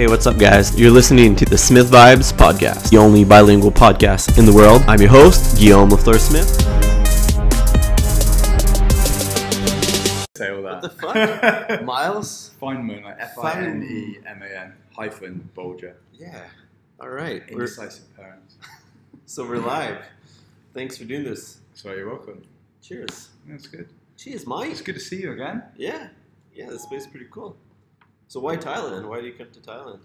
Hey, what's up, guys? You're listening to the Smith Vibes Podcast, the only bilingual podcast in the world. I'm your host, Guillaume LaFleur Smith. Say all that. What the fuck? Miles? Fineman, like F I N E M A N hyphen Bolger. Yeah. All right. We're, Indecisive parents. so we're live. Thanks for doing this. So you're welcome. Cheers. That's good. Cheers, Mike. It's good to see you again. Yeah. Yeah, this place is pretty cool. So why Thailand? Why do you come to Thailand?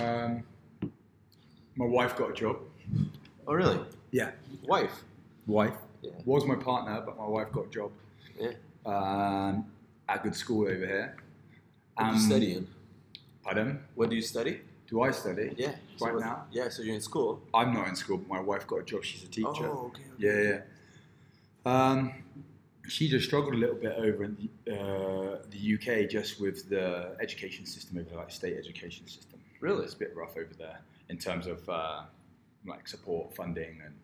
Um, my wife got a job. Oh, really? Yeah. Wife? Wife Yeah. was my partner, but my wife got a job Yeah. um, at a good school over here. What do Um, you study in? Pardon? What do you study? Do I study? Yeah. Right what- now? Yeah, so you're in school. I'm not in school, but my wife got a job. She's a teacher. Oh, okay. okay. Yeah, yeah. Um, she just struggled a little bit over in the, uh, the UK just with the education system over there, like state education system. Really? It's a bit rough over there in terms of uh, like support, funding, and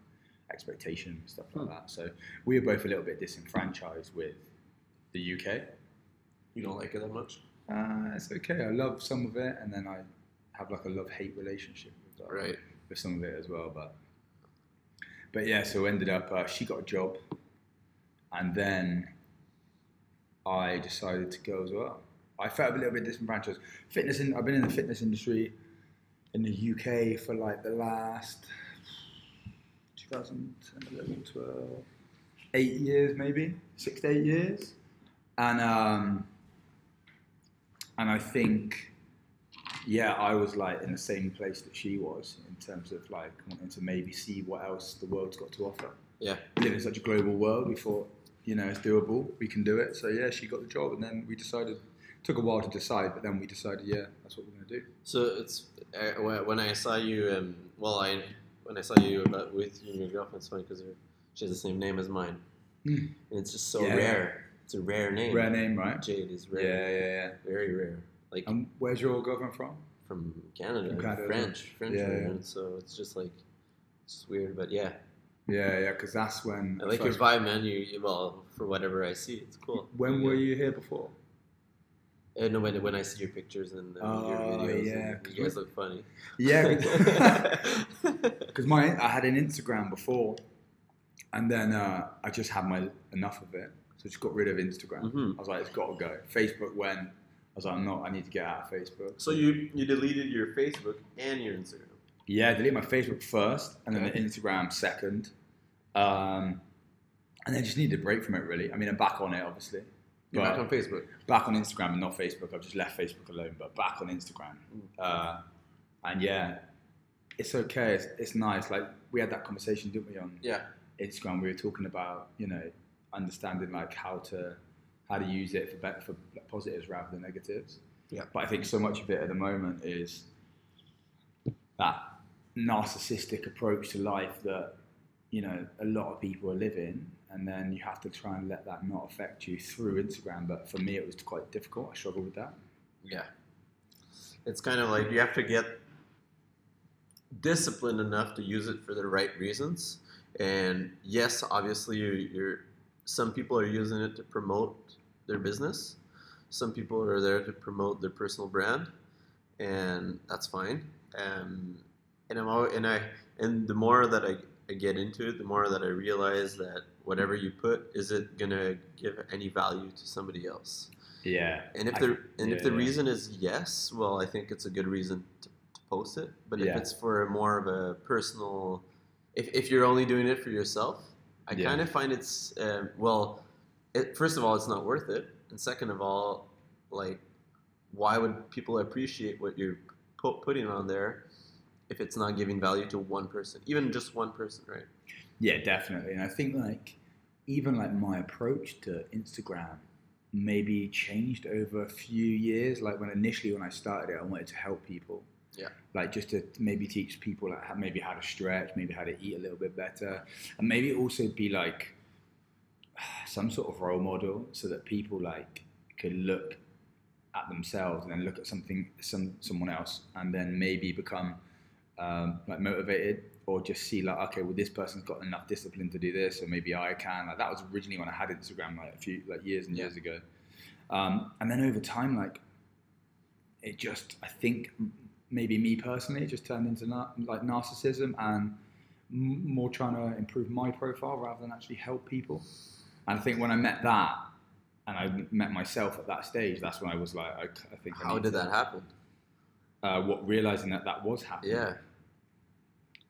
expectation stuff like Hmm. that. So we were both a little bit disenfranchised with the UK. You don't like it that much? Uh, it's okay. I love some of it, and then I have like a love-hate relationship with, uh, Right. with some of it as well. But but yeah, so ended up uh, she got a job, and then I decided to go as well. I felt a little bit disenfranchised. Fitness, in, I've been in the fitness industry in the UK for like the last 2011, 12, eight years maybe, six to eight years, and um, and I think yeah, I was like in the same place that she was in terms of like wanting to maybe see what else the world's got to offer. Yeah. We live in such a global world. We thought, you know, it's doable. We can do it. So yeah, she got the job, and then we decided. Took a while to decide, but then we decided, yeah, that's what we're gonna do. So it's uh, when I saw you, um, well, I when I saw you about with you and your girlfriend, it's funny because she has the same name as mine, Hmm. and it's just so Yeah. rare. It's a rare name. Rare name, right? Jade is rare. yeah, yeah. Yeah. Very rare. Like And where's your girlfriend from? from Canada, From Canada, French, French Yeah, yeah. So it's just like it's weird, but yeah, Yeah, yeah, because that's when. I like your vibe, man. You you- well for whatever I see, it's cool. When were you here before? Uh, no, when when I see your pictures and uh, your Oh, videos, yeah, you guys look funny. Yeah, because my I had an Instagram before, and then uh, I just had my enough of it, so I just got rid of Instagram. Mhm. I was like, it's got to go. Facebook went. I was like, I'm not. I need to get out of Facebook. So you you deleted your Facebook and your Instagram. Yeah, I deleted my Facebook first, and then the Instagram second, um, and then just needed a break from it. Really, I mean, I'm back on it, obviously. You're back on Facebook. back on Instagram and not Facebook. I've just left Facebook alone, but back on Instagram. Uh, and yeah, it's okay. It's, it's nice. Like we had that conversation, didn't we, on Yeah. Instagram? We were talking about you know understanding like how to how to use it for better, for positives rather than negatives. Yeah. But I think so much of it at the moment is that narcissistic approach to life that you know a lot of people are living and then you have to try and let that not affect you through instagram but for me it was quite difficult i struggled with that Yeah. It's kind of like you have to get disciplined enough to use it for the right reasons. And yes, obviously, you're, some people are using it to promote their business. Some people are there to promote their personal brand, and that's fine. And and I'm always, and I and the more that I, I get into it, the more that I realize that whatever you put, is it gonna give any value to somebody else? yeah And if I- the and if the yeah, yeah. reason is yes, well, I think it's a good reason to, to post it. But if it's for more of a personal, if, if you're only doing it for yourself, I Yeah. kind of find it's um, well. It, first of all, it's not worth it, and second of all, like, why would people appreciate what you're pu- putting on there if it's not giving value to one person, even just one person, right? Yeah, definitely. And I think like even like my approach to Instagram maybe changed over a few years. Like when initially when I started it, I wanted to help people. Yeah. Like just to maybe teach people like how, maybe how to stretch, maybe how to eat a little bit better, and maybe also be like some sort of role model so that people like could look at themselves and then look at something some someone else and then maybe become um, like motivated or just see like okay well this person's got enough discipline to do this or maybe I can like that was originally when I had Instagram like a few like years and years ago um, and then over time like it just I think maybe me personally it just turned into na- like narcissism and m- more trying to improve my profile rather than actually help people. And I think when I met that and I met myself at that stage, that's when I was like, I, I think. How need did to- that happen? Uh, what realizing that that was happening. Yeah.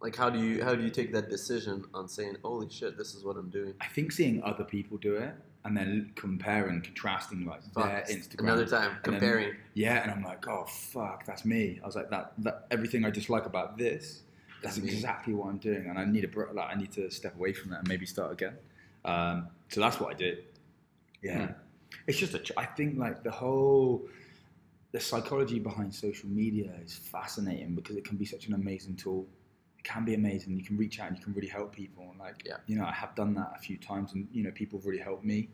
Like how do you how do you take that decision on saying, "Holy shit, this is what I'm doing"? I think seeing other people do it and then comparing, contrasting like their Instagram. Another time and then- comparing. Yeah, and I'm like, oh fuck, that's me. I was like, that that everything I dislike about this, that's That's exactly what I'm doing, and I need a like I need to step away from that and maybe start again. Um, so that's what I did. Yeah, it's just a i think like the whole the psychology behind social media is fascinating because it can be such an amazing tool. Can be amazing. You can reach out and you can really help people. And like, Yeah. you know, I have done that a few times, and you know, people have really helped me,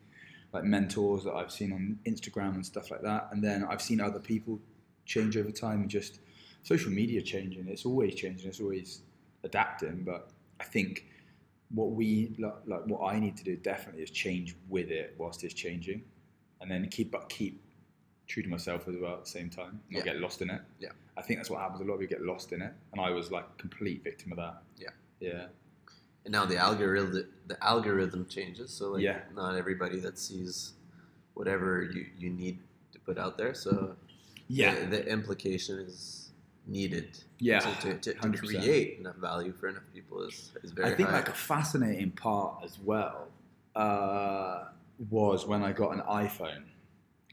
like mentors that I've seen on Instagram and stuff like that. And then I've seen other people change over time. And just social media changing. It's always changing. It's always adapting. But I think what we like, like what I need to do definitely is change with it whilst it's changing, and then keep but keep true to myself as well at the same time. Not Yeah. get lost in it. Yeah. I think that's what happens. A lot of people get lost in it, and I was like complete victim of that. Yeah. Yeah. And now the algorithm the algorithm changes, so like Yeah. not everybody that sees whatever you, you need to put out there. So Yeah. the, the implication is needed. Yeah. to, to, to, to create enough value for enough people is, is very I think high. like a fascinating part as well uh, was when I got an iPhone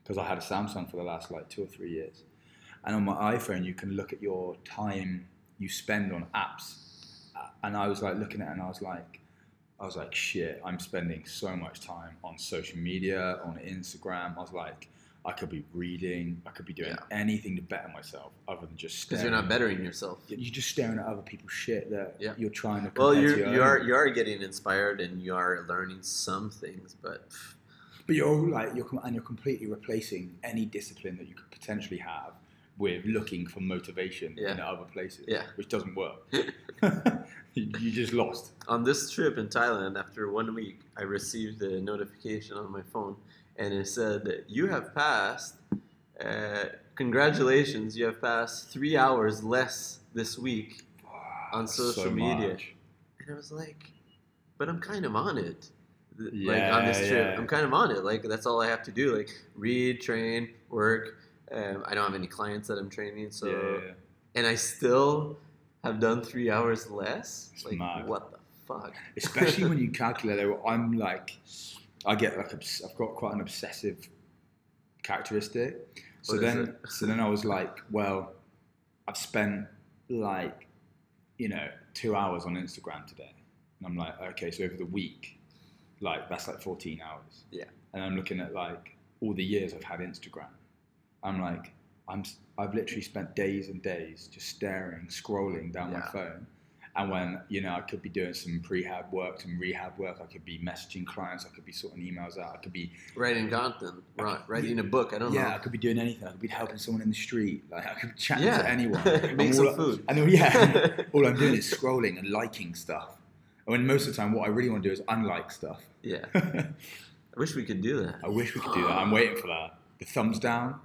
because I had a Samsung for the last like two or three years, and on my iPhone you can look at your time you spend on apps, and I was like looking at it and I was like, I was like shit, I'm spending so much time on social media, on Instagram. I was like. I could be reading. I could be doing Yeah. anything to better myself, other than just because you're not bettering yourself. You're just staring at other people's shit that Yeah. you're trying to. Well, compare you to your you own. are you are getting inspired and you are learning some things, but But you're like you're com- and you're completely replacing any discipline that you could potentially have with looking for motivation Yeah. in other places, Yeah. which doesn't work. you, just lost. on this trip in Thailand, after one week, I received a notification on my phone, and it said you have passed. Uh, congratulations, you have passed three hours less this week on So social media. much. And I was like, but I'm kind of on it. Th- like Yeah, on this trip, yeah. I'm kind of on it. Like that's all I have to do. Like read, train, work. Um, I don't have any clients that I'm training, so yeah. and I still have done three hours less. It's like mad. what the fuck? Especially when you calculate I'm like, I get like, I've got quite an obsessive characteristic. So What then, so then I was like, well, I've spent like, you know, two hours on Instagram today, and I'm like, okay, so over the week, like that's like 14 hours. Yeah. And I'm looking at like all the years I've had Instagram. I'm like, I'm, I've literally spent days and days just staring, scrolling down my phone. And when, you know, I could be doing some prehab work, some rehab work, I could be messaging clients, I could be sorting emails out, I could be, writing content, ri- writing a book. I don't know. yeah, I could be doing anything. I could be helping someone in the street. Like, I could be chatting Yeah. to anyone. Make And some I- food. And then, yeah, all I'm doing is scrolling and liking stuff. And when most of the time, what I really want to do is unlike stuff. Yeah, I wish we could do that. I wish we could do that. I'm waiting for that. The thumbs down.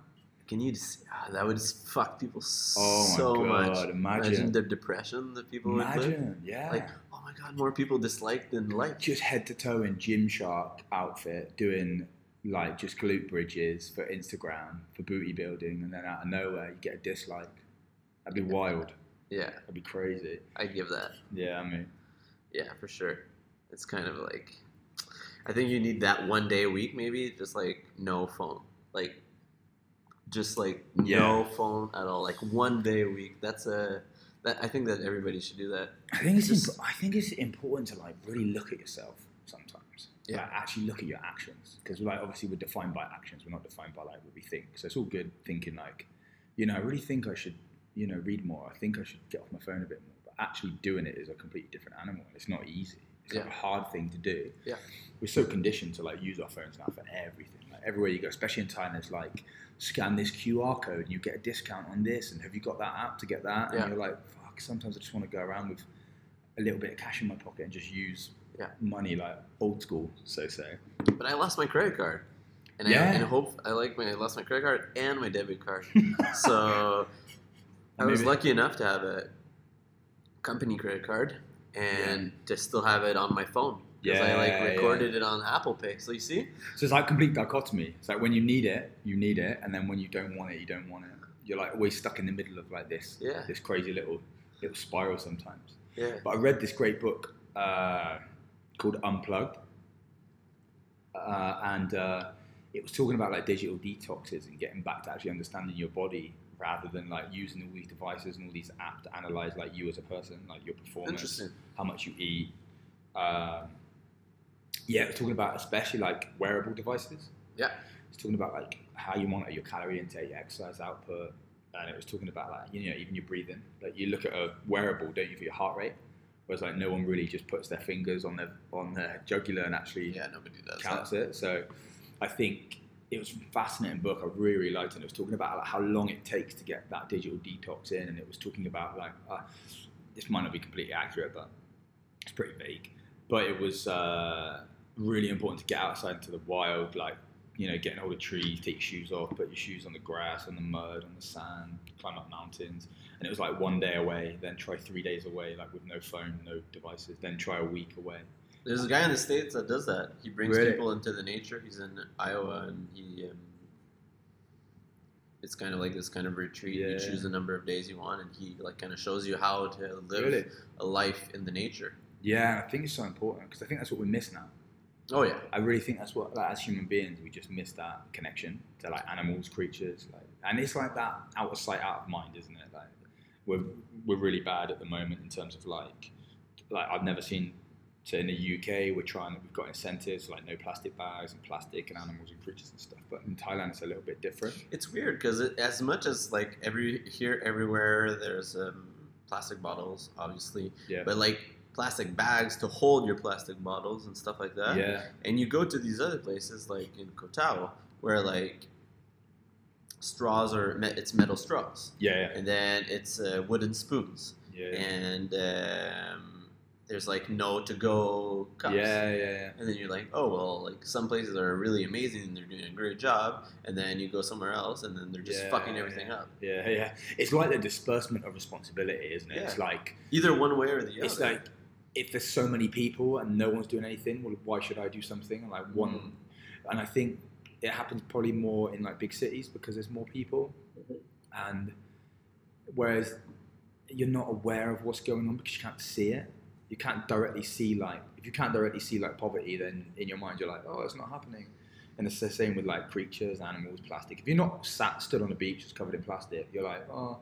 Can you? Just, ah, that would just fuck people so Oh my god! much. Imagine, Imagine the depression that people would live. imagine, yeah. Like, oh my god, more people dislike than like. just head to toe in Gymshark outfit, doing like just glute bridges for Instagram for booty building, and then out of nowhere you get a dislike. That'd be wild. Yeah, That'd be crazy. I'd give that. Yeah, I mean, Yeah, for sure. It's kind of like, I think you need that one day a week, maybe just like no phone, like, just like no phone at all, like one day a week. That's a, that I think that everybody should do that. I think it's Just- imp- I think it's important to like really look at yourself sometimes. Yeah. Like, actually look at your actions because like obviously we're defined by actions. We're not defined by like what we think. So it's all good thinking like, you know, I really think I should, you know, read more. I think I should get off my phone a bit more. But actually doing it is a completely different animal. It's not easy. It's like Yeah. a hard thing to do. Yeah. We're so conditioned to like use our phones now for everything. Like everywhere you go, especially in Thailand, it's like scan this QR code and you get a discount on this. And have you got that app to get that? Yeah. And you're like, fuck. Sometimes I just want to go around with a little bit of cash in my pocket and just use Yeah. money like old school, so say. But I lost my credit card. and I and hope I like my I lost my credit card and my debit card. so I was Maybe- lucky enough to have a company credit card and to still have it on my phone. Because I Yeah, like yeah. recorded it on Apple Pay. So you see? So it's like complete dichotomy. It's like when you need it, you need it, and then when you don't want it, you don't want it. You're like always stuck in the middle of like this, Yeah. this crazy little little spiral sometimes. Yeah. But I read this great book uh, called Unplugged, uh, and uh, it was talking about like digital detoxes and getting back to actually understanding your body rather than like using all these devices and all these apps to analyze like you as a person, like your performance, how much you eat. Um, yeah, it was talking about especially like wearable devices. Yeah. It's talking about like how you monitor your calorie intake, your exercise output, and it was talking about like you know even your breathing. Like you look at a wearable, don't you, for your heart rate? Whereas like no one really just puts their fingers on their on their jugular and actually Yeah, nobody does counts that. it. So I think it was a fascinating book. I really, really liked it. And it was talking about like, how long it takes to get that digital detox in, and it was talking about like uh, this might not be completely accurate, but it's pretty vague. But it was uh, really important to get outside into the wild, like you know, getting hold of trees, take your shoes off, put your shoes on the grass, on the mud, on the sand, climb up mountains. And it was like one day away, then try three days away, like with no phone, no devices, then try a week away. There's a guy in the states that does that. He brings Really? people into the nature. He's in Iowa, and he. Um, it's kind of like this kind of retreat. Yeah. You choose the number of days you want, and he like kind of shows you how to live Really? a life in the nature. Yeah, I think it's so important because I think that's what we miss now. Oh yeah, I really think that's what, like, as human beings, we just miss that connection to like animals, creatures, like, and it's like that out of sight, out of mind, isn't it? Like, we're we're really bad at the moment in terms of like, like I've never seen. So in the UK, we're trying. We've got incentives like no plastic bags and plastic and animals and creatures and stuff. But in Thailand, it's a little bit different. it's weird because it, as much as like every here everywhere there's um, plastic bottles, obviously, Yeah. but like plastic bags to hold your plastic bottles and stuff like that. yeah. And you go to these other places like in Koh Tao where like straws are me- it's metal straws, Yeah. and then it's uh, wooden spoons, Yeah. Yeah. and um, there's like no to go cups. Yeah. Yeah. yeah. And then you're like, oh well, like some places are really amazing and they're doing a great job, and then you go somewhere else and then they're just Yeah, fucking everything yeah. up. Yeah, yeah. It's like the disbursement of responsibility, isn't it? It's like Either one way or the other. it's like if there's so many people and no one's doing anything, well, why should I do something? And, Like one, Mm. and I think it happens probably more in like big cities because there's more people, and whereas you're not aware of what's going on because you can't see it. You can't directly see like if you can't directly see like poverty, then in your mind you're like, oh, it's not happening. And it's the same with like creatures, animals, plastic. If you're not sat stood on a beach that's covered in plastic, you're like, oh,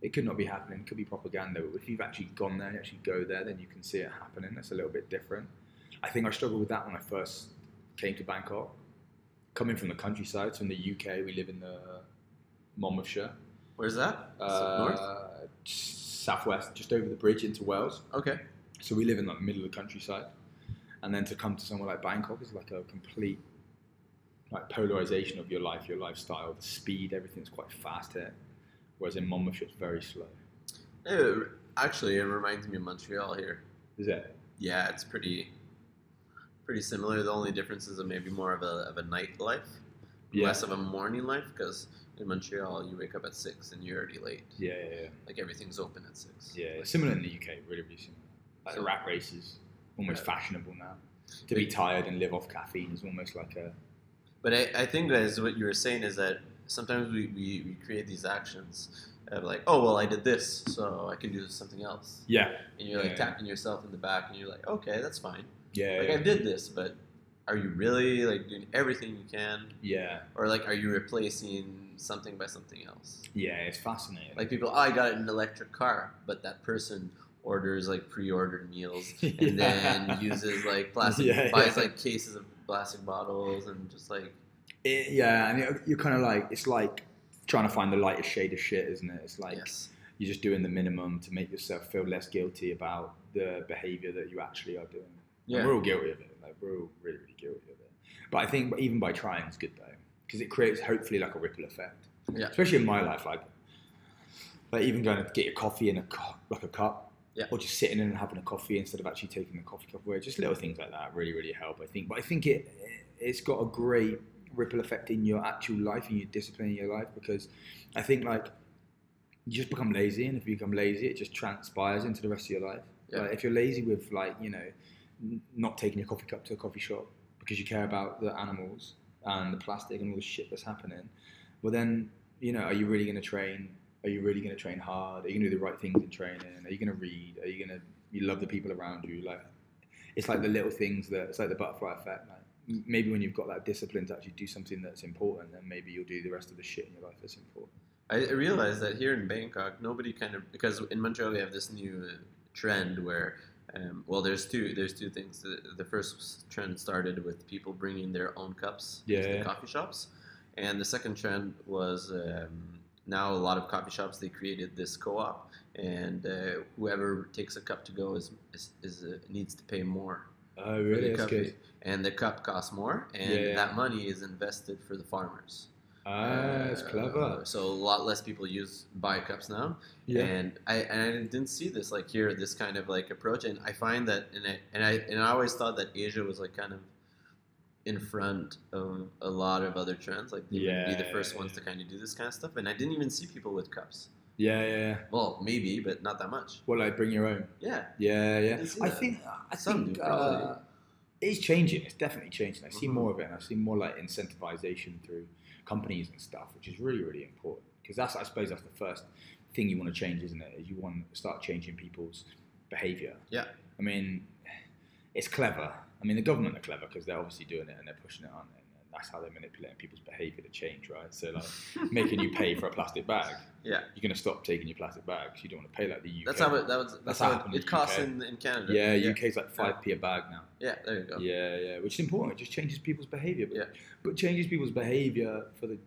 it could not be happening. It could be propaganda. But if you've actually gone there, you actually go there, then you can see it happening. That's a little bit different. I think I struggled with that when I first came to Bangkok. Coming from the countryside, so in the UK, we live in the Monmouthshire, Where's that? it north? uh, southwest, just over the bridge into Wales. Okay. So we live in like the middle of the countryside, and then to come to somewhere like Bangkok is like a complete like polarization of your life, your lifestyle, the speed, everything's quite fast here. Whereas in Monmouthshire, it's very slow. Eh, actually, it reminds me of Montreal here. Is it? Yeah, it's pretty pretty similar. The only difference is maybe more of a, of a nightlife, Yeah. less of a morning life. Because in Montreal, you wake up at six and you're already late. Yeah, yeah, yeah. Like everything's open at six. Yeah, it's similar in the UK, really, really similar. Like the rat races, almost Yeah. fashionable now. To be tired and live off caffeine is almost like a But I, I think as what you were saying is that sometimes we, we, we create these actions of like, oh well, I did this, so I can do something else, yeah, and you're like Yeah. tapping yourself in the back, and you're like, okay, that's fine. yeah, Like I did this, but are you really like doing everything you can, yeah, or like are you replacing something by something else? yeah. It's fascinating. Like people, oh, I got an electric car, but that person orders like pre-ordered meals and Yeah. then uses like plastic, Yeah, buys yeah. like cases of plastic bottles and just like It- yeah, and you're, you're kind of like it's like trying to find the lightest shade of shit, isn't it? It's like yes, you're just doing the minimum to make yourself feel less guilty about the behavior that you actually are doing. And yeah, we're all guilty of it. Like we're all really, really guilty of it. But I think even by trying, is good though, because it creates hopefully like a ripple effect. Yeah. Especially in my life, like like even going to get your coffee in a cup, like a cup, Yeah. or just sitting in and having a coffee instead of actually taking the coffee cup away. Just little things like that really, really help. I think. But I think it it's got a great ripple effect in your actual life and your discipline in your life because I think like you just become lazy and if you become lazy it just transpires into the rest of your life. Yeah. Like, if you're lazy with like you know not taking your coffee cup to a coffee shop because you care about the animals and the plastic and all the shit that's happening, well then you know are you really going to train? Are you really going to train hard? Are you going to do the right things in training? Are you going to read? Are you going to you love the people around you? Like it's like the little things that it's like the butterfly effect. Like maybe when you've got that discipline to actually do something that's important, then maybe you'll do the rest of the shit in your life that's important. I realized that here in Bangkok, nobody kind of because in Montreal we have this new uh, trend where, um, well, there's two there's two things. The, the first trend started with people bringing their own cups to the coffee shops, and the second trend was um, now a lot of coffee shops they created this co-op, and uh, whoever takes a cup to go is is, is uh, needs to pay more. Oh, really? That's good. And the cup costs more, and Yeah, yeah. that money is invested for the farmers. Ah, it's Uh, clever. So a lot less people use buy cups now, Yeah. and I and I didn't see this like here this kind of like approach, and I find that and I and I and I always thought that Asia was like kind of in front of a lot of other trends, like they would be the first yeah, ones yeah. to kind of do this kind of stuff, and I didn't even see people with cups. Yeah, yeah, yeah. Well, maybe, but not that much. Well, like bring your own. Yeah, Yeah, yeah. didn't I think I Some think uh, it's changing. It's definitely changing. I see Mhm. more of it. and I see more like incentivization through companies and stuff, which is really really important because that's I suppose that's the first thing you want to change, isn't it? Is you want to start changing people's behavior. Yeah. I mean, it's clever. I mean, the government are clever because they're obviously doing it and they're pushing it on. And that's how they're manipulating people's behavior to change, right? So, like, making you pay for a plastic bag. yeah. You're going to stop taking your plastic bags. You don't want to pay like the UK. That's how it. That was. That's, That's how it, it costs in, in Canada. Yeah, yeah. UK's like 5p a bag now. Yeah, there you go. Yeah, yeah, which is important. It just changes people's behaviour. But, Yeah. but changes people's behaviour for the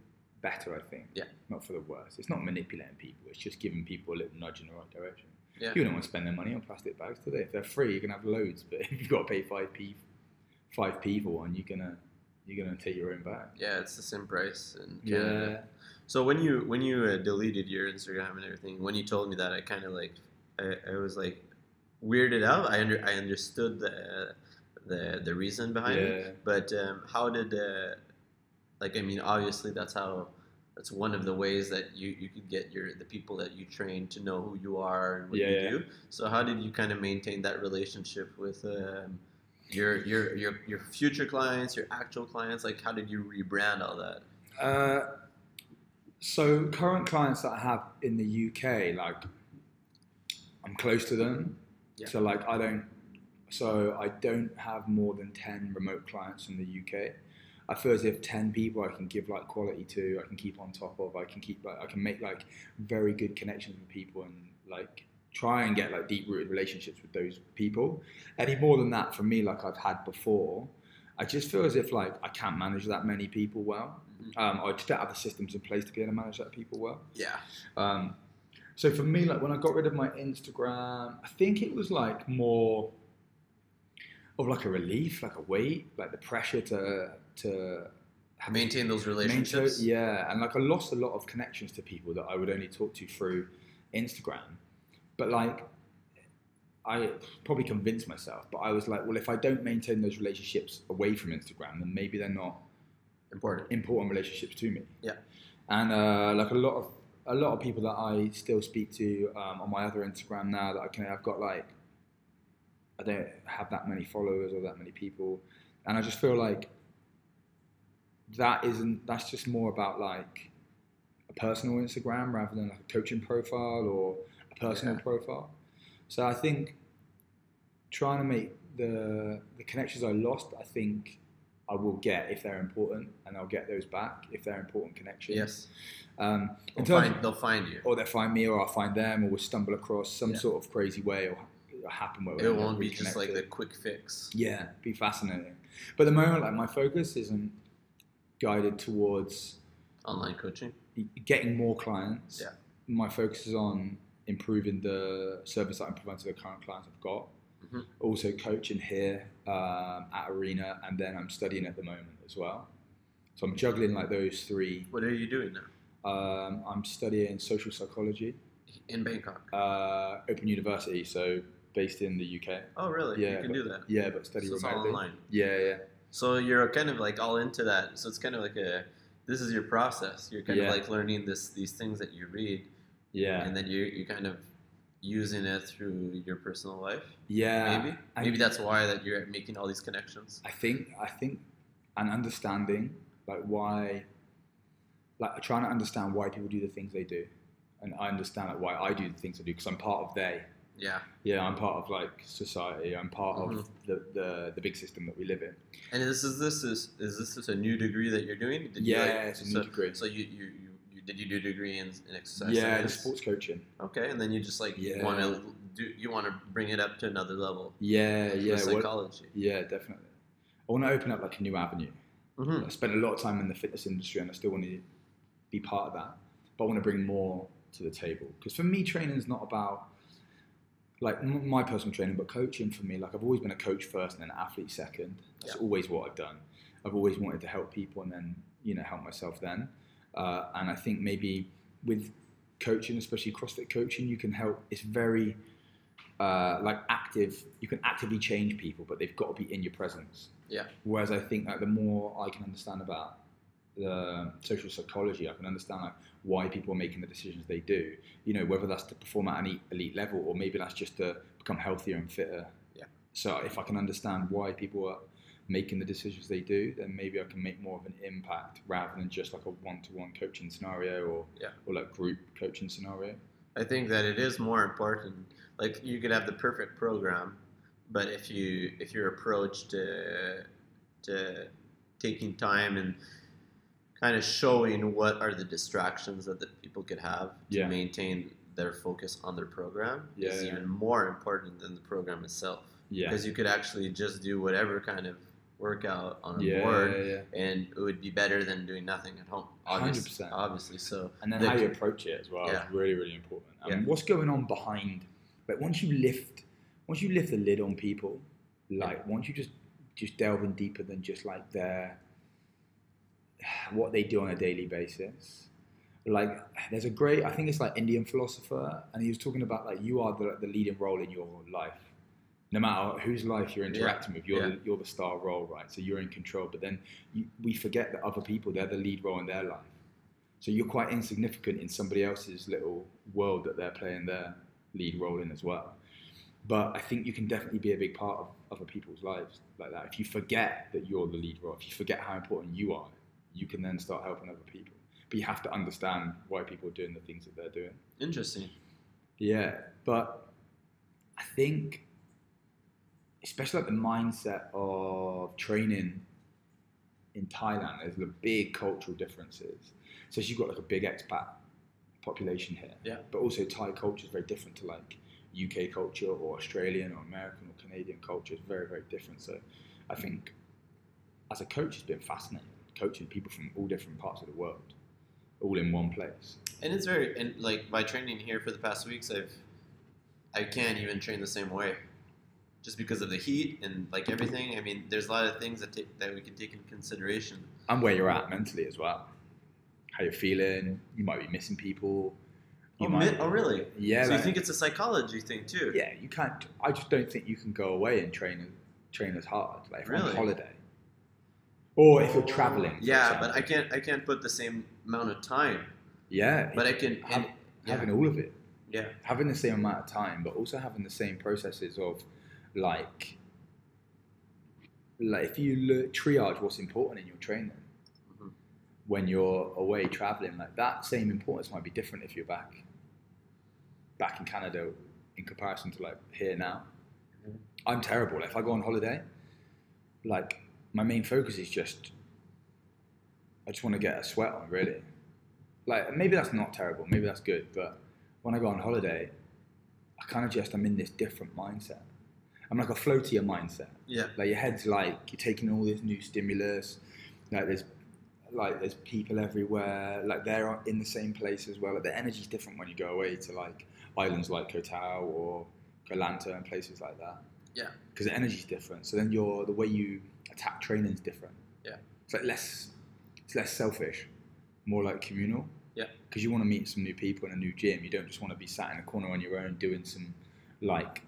better, I think. Yeah. Not for the worse. It's not manipulating people. It's just giving people a little nudge in the right direction. Yeah. People don't want to spend their money on plastic bags today. If they're free, you can have loads. But if you've got to pay five p, five p for one, you're gonna you're gonna take your own bag. Yeah, it's the same price in Canada. Yeah. So when you when you uh, deleted your Instagram and everything, when you told me that, I kind of like I, I was like weirded out. I under I understood the the the reason behind it, Yeah. but um, how did uh, like I mean obviously that's how that's one of the ways that you, you could get your the people that you train to know who you are and what Yeah, you yeah. do. So how did you kind of maintain that relationship with um, your your your your future clients, your actual clients? Like how did you rebrand all that? Uh, so current clients that I have in the UK, like I'm close to them. Yeah. So like I don't, so I don't have more than ten remote clients in the UK. I feel as if ten people I can give like quality to, I can keep on top of, I can keep like I can make like very good connections with people and like try and get like deep rooted relationships with those people. Any more than that for me, like I've had before, I just feel as if like I can't manage that many people well. Um, I just don't have the systems in place to be able to manage that people well. Yeah. Um, so for me, like when I got rid of my Instagram, I think it was like more of like a relief, like a weight, like the pressure to to have maintain those maintain- relationships. yeah, and like I lost a lot of connections to people that I would only talk to through Instagram. But like I probably convinced myself, but I was like, well, if I don't maintain those relationships away from Instagram, then maybe they're not Important. important relationships to me. Yeah. And uh, like a lot of a lot of people that I still speak to um, on my other Instagram now that I can I've got like I don't have that many followers or that many people, and I just feel like that isn't that's just more about like a personal Instagram rather than like a coaching profile or a personal Yeah. profile. So I think trying to make the the connections I lost, I think I will get if they're important, and I'll get those back if they're important connections. Yes. Um, in They'll terms find, they'll find you. or they'll find me, or I'll find them, or we'll stumble across some Yeah. sort of crazy way, or it'll happen where It won't be just like the quick fix. Yeah, be fascinating. But at the moment, like my focus isn't guided towards Online coaching. getting more clients. Yeah. My focus is on improving the service that I'm providing to the current clients I've got. Mhm. Also coaching here um, at Arena, and then I'm studying at the moment as well. So I'm juggling like those three. What are you doing now? Um, I'm studying social psychology, In Bangkok. uh, Open University, so based in the UK. Oh, really? Yeah, you can but- do that. Yeah, but study So it's all remotely. online. Yeah, yeah. So you're kind of like all into that. So it's kind of like a this is your process. You're kind Yeah. of like learning this these things that you read, Yeah, and then you you kind of using it through your personal life. yeah. Maybe And maybe that's why that you're making all these connections. I think I think and understanding like why like trying to understand why people do the things they do. And I understand like why I do the things I do because I'm part of they. Yeah. Yeah, I'm part of like society. I'm part Mhm. of the, the the big system that we live in. And this is this is is this just a new degree that you're doing? Did you, Yeah, like- it's a new so, degree. So you, you, you, you did you do a degree in, in exercise? yeah, science? sports coaching. Okay, and then you just like Yeah. want to do you want to bring it up to another level. Yeah, yeah, with well- psychology. yeah, definitely. I want to open up like a new avenue. Mhm. I spent a lot of time in the fitness industry, and I still want to be part of that. But I want to bring more to the table because for me, training is not about like my personal training, but coaching for me. Like I've always been a coach first and then an athlete second. That's Yeah. always what I've done. I've always wanted to help people and then you know help myself then. Uh, and I think maybe with coaching, especially CrossFit coaching, you can help. It's very uh, like active. You can actively change people, but they've got to be in your presence. Yeah. Whereas I think like the more I can understand about the social psychology, I can understand like why people are making the decisions they do. You know, whether that's to perform at an elite, level or maybe that's just to become healthier and fitter. Yeah. So if I can understand why people are making the decisions they do, then maybe I can make more of an impact rather than just like a one-to-one coaching scenario or Yeah. or like group coaching scenario. I think that it is more important. Like you could have the perfect program, but if you if your approach to to taking time and kind of showing what are the distractions that the people could have to Yeah. maintain their focus on their program Yeah, is yeah. even more important than the program itself. Yeah. Because you could actually just do whatever kind of workout on a Yeah, board yeah, yeah. and it would be better than doing nothing at home. Obviously, 100%. obviously. So And then the- how you approach it as well Yeah. is really, really important. And what's going on behind? But once you lift, once you lift the lid on people, like once you just just delve in deeper than just like their what they do on a daily basis. Like there's a great, I think it's like Indian philosopher, and he was talking about like you are the, the leading role in your life. No matter whose life you're Yeah. interacting with, you're Yeah. the, you're the star role, right? So you're in control. But then you, we forget that other people they're the lead role in their life. So you're quite insignificant in somebody else's little world that they're playing their lead role in as well. But I think you can definitely be a big part of other people's lives like that. If you forget that you're the lead role, if you forget how important you are, you can then start helping other people. But you have to understand why people are doing the things that they're doing. interesting. Yeah, but I think, especially like the mindset of training in Thailand, there's the big cultural differences. So you've got like a big expat population here, Yeah. but also Thai culture is very different to like UK culture or Australian or American or Canadian culture. It's very very different. So I think as a coach, it's been fascinating coaching people from all different parts of the world, all in one place. And it's very and like by training here for the past weeks, I've I can't even train the same way, just because of the heat and like everything. I mean, there's a lot of things that take, that we can take in consideration. and where you're at mentally as well. How you're feeling. You might be missing people. You Oh, might, mi- oh, really? Yeah. so like- you think it's a psychology thing too? yeah, you can't. I just don't think you can go away and train train as hard. Like Really? on holiday, or if you're traveling. Yeah, example. but I can't I can't put the same amount of time. yeah, But I can. Have- and- yeah, having all of it, yeah, having the same amount of time, but also having the same processes of like. Like if you look, triage what's important in your training, Mhm. when you're away traveling, like that same importance might be different if you're back back in Canada in comparison to like here now. Mhm. I'm terrible. Like, if I go on holiday, like my main focus is just I just want to get a sweat on really. Like maybe that's not terrible, maybe that's good, but when I go on holiday, I kind of just I'm in this different mindset. I'm like a floatier mindset. yeah. Like your head's like you're taking all this new stimulus. Like there's like there's people everywhere. Like they're in the same place as well. Like the energy's different when you go away to like islands like Koh Tao or Koh Lanta and places like that. Yeah. Because the energy's different. So then you're the way you attack training is different. Yeah. It's like less it's less selfish, more like communal. Yeah. Because you want to meet some new people in a new gym. You don't just want to be sat in a corner on your own doing some like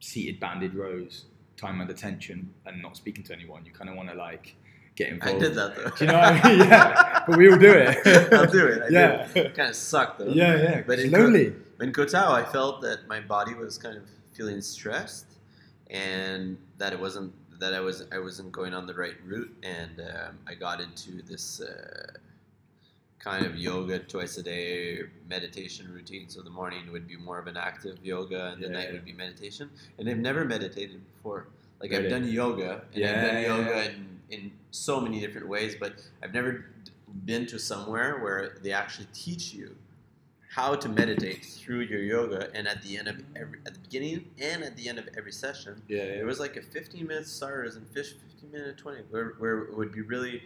seated banded rows time under tension and not speaking to anyone. You kind of want to like get involved. I did that though. Do you know what I mean? Yeah, but we all do it. I'll do it. I yeah. do. It kind of sucked though. Yeah, yeah. But it's Co- lonely. In Koh Tao, I felt that my body was kind of feeling stressed, and that it wasn't that I was I wasn't going on the right route, and um, I got into this uh, kind of yoga twice a day meditation routine. So the morning would be more of an active yoga, and the Yeah, night yeah. would be meditation. And I've never meditated before. Like I've done yoga, and I've Yeah, done yeah, yoga yeah. in in so many different ways, but I've never d- been to somewhere where they actually teach you how to meditate through your yoga and at the end of every at the beginning and at the end of every session Yeah, there was like a 15 minute starters and fish 15 minute 20 where, where it would be really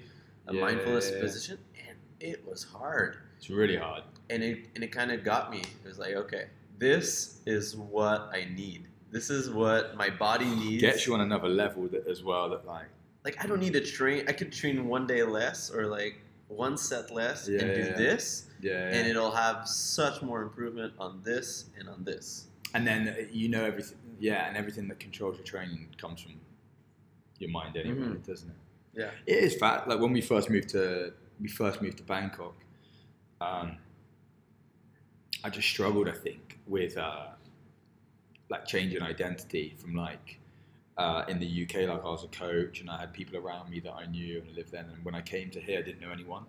a Yeah, mindfulness yeah, yeah. position and it was hard It's really hard. and it and it kind of got me it was like okay this is what i need this is what my body needs Gets you on another level that, as well. That like like i don't need to train i could train one day less or like one set less Yeah, and do yeah. this yeah, and it'll have such more improvement on this and on this and then uh, you know everything. Yeah, and everything that controls your training comes from your mind anyway, Mhm. doesn't it? yeah It is fact. Like when we first moved to we first moved to Bangkok, um, I just struggled. I think with uh, like changing identity from like uh, in the UK, like I was a coach and I had people around me that I knew and I lived there. And when I came to here, I didn't know anyone.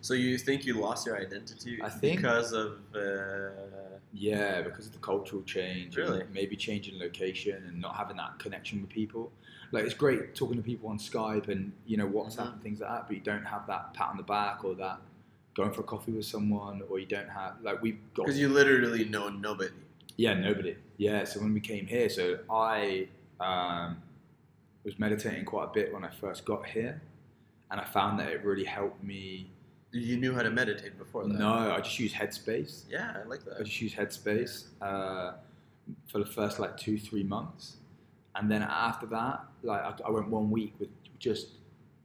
So you think you lost your identity I think- because of uh, Yeah, because of the cultural change, Really? maybe changing location and not having that connection with people. Like it's great talking to people on Skype and you know WhatsApp Mhm. and things like that, but you don't have that pat on the back or that going for a coffee with someone, or you don't have like we've got because you literally know nobody. yeah nobody yeah. So when we came here, so I um, was meditating quite a bit when I first got here, and I found that it really helped me. You knew how to meditate before that. No, I just use Headspace. Yeah, I like that. I just use Headspace uh, for the first like two, three months, and then after that, like I, I went one week with just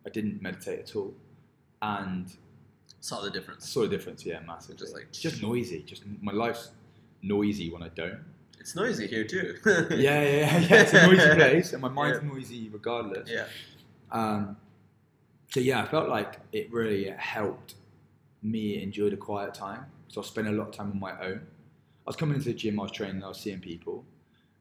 I didn't meditate at all, and Saw the I difference. saw the difference. Yeah, massive. Just like- it's just noisy. Just my life's noisy when I don't. It's noisy here too. yeah, yeah, yeah, yeah. It's a noisy place, and my mind's noisy regardless. Yeah. Um, so yeah, I felt like it really helped me enjoy the quiet time. So I spent a lot of time on my own. I was coming into the gym, I was training, I was seeing people,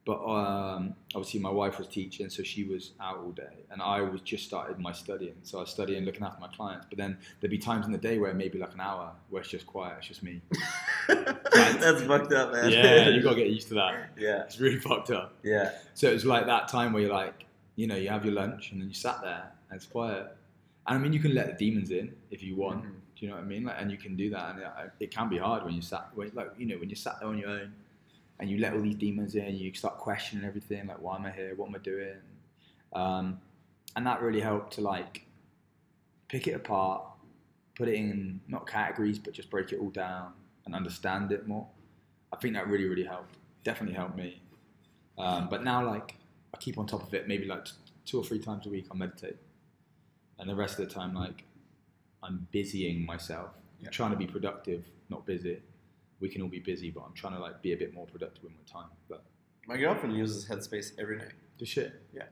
but um, obviously my wife was teaching, so she was out all day, and I was just started my studying. So I was studying, looking after my clients. But then there'd be times in the day where maybe like an hour where it's just quiet, it's just me. That's fucked up, man. yeah, you gotta get used to that. Yeah, It's really fucked up. yeah. So it was like that time where you're like, you know, you have your lunch and then you sat there and it's quiet. And I mean, you can let the demons in if you want. Mhm. Do you know what I mean? Like, and you can do that, and it, it can be hard when you sat, when, like you know, when you sat there on your own, and you let all these demons in, you start questioning everything, like, why am I here? What am I doing? Um, and that really helped to like pick it apart, put it in not categories, but just break it all down and understand it more. I think that really, really helped. Definitely helped me. Um, but now, like, I keep on top of it. Maybe like t- two or three times a week, I meditate, and the rest of the time, like, I'm busying myself. Yeah. I'm trying to be productive, not busy. We can all be busy, but I'm trying to like be a bit more productive with my time. But My girlfriend uses Headspace every night. the shit. Yeah,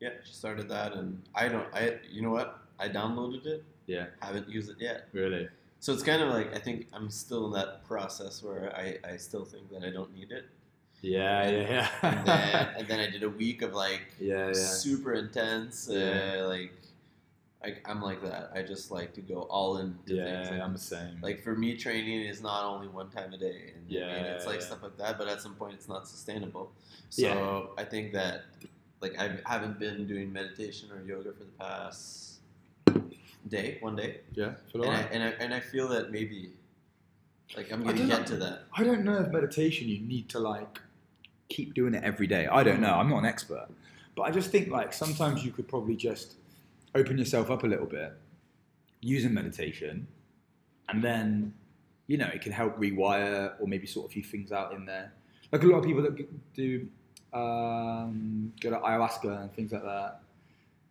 Yeah, she started that, and I don't. I you know what? I downloaded it. Yeah, Haven't used it yet. really. So it's kind of like I think I'm still in that process where I, I still think that I don't need it. Yeah, yeah, And then, and then I did a week of like yeah, yeah. super intense. Yeah. Uh, like I, I'm like that. I just like to go all in. To things. Yeah, Like, I'm the same. like for me, training is not only one time a day. And, Yeah, and it's like yeah. stuff like that. But at some point, it's not sustainable. So Yeah. I think that like I haven't been doing meditation or yoga for the past day, one day, yeah, and I, and I and I feel that maybe like I'm gonna get know. to that. I don't know if meditation you need to like keep doing it every day. I don't know. I'm not an expert, but I just think like sometimes you could probably just open yourself up a little bit using meditation, and then you know it can help rewire or maybe sort a few things out in there. Like a lot of people that do um, go to ayahuasca and things like that,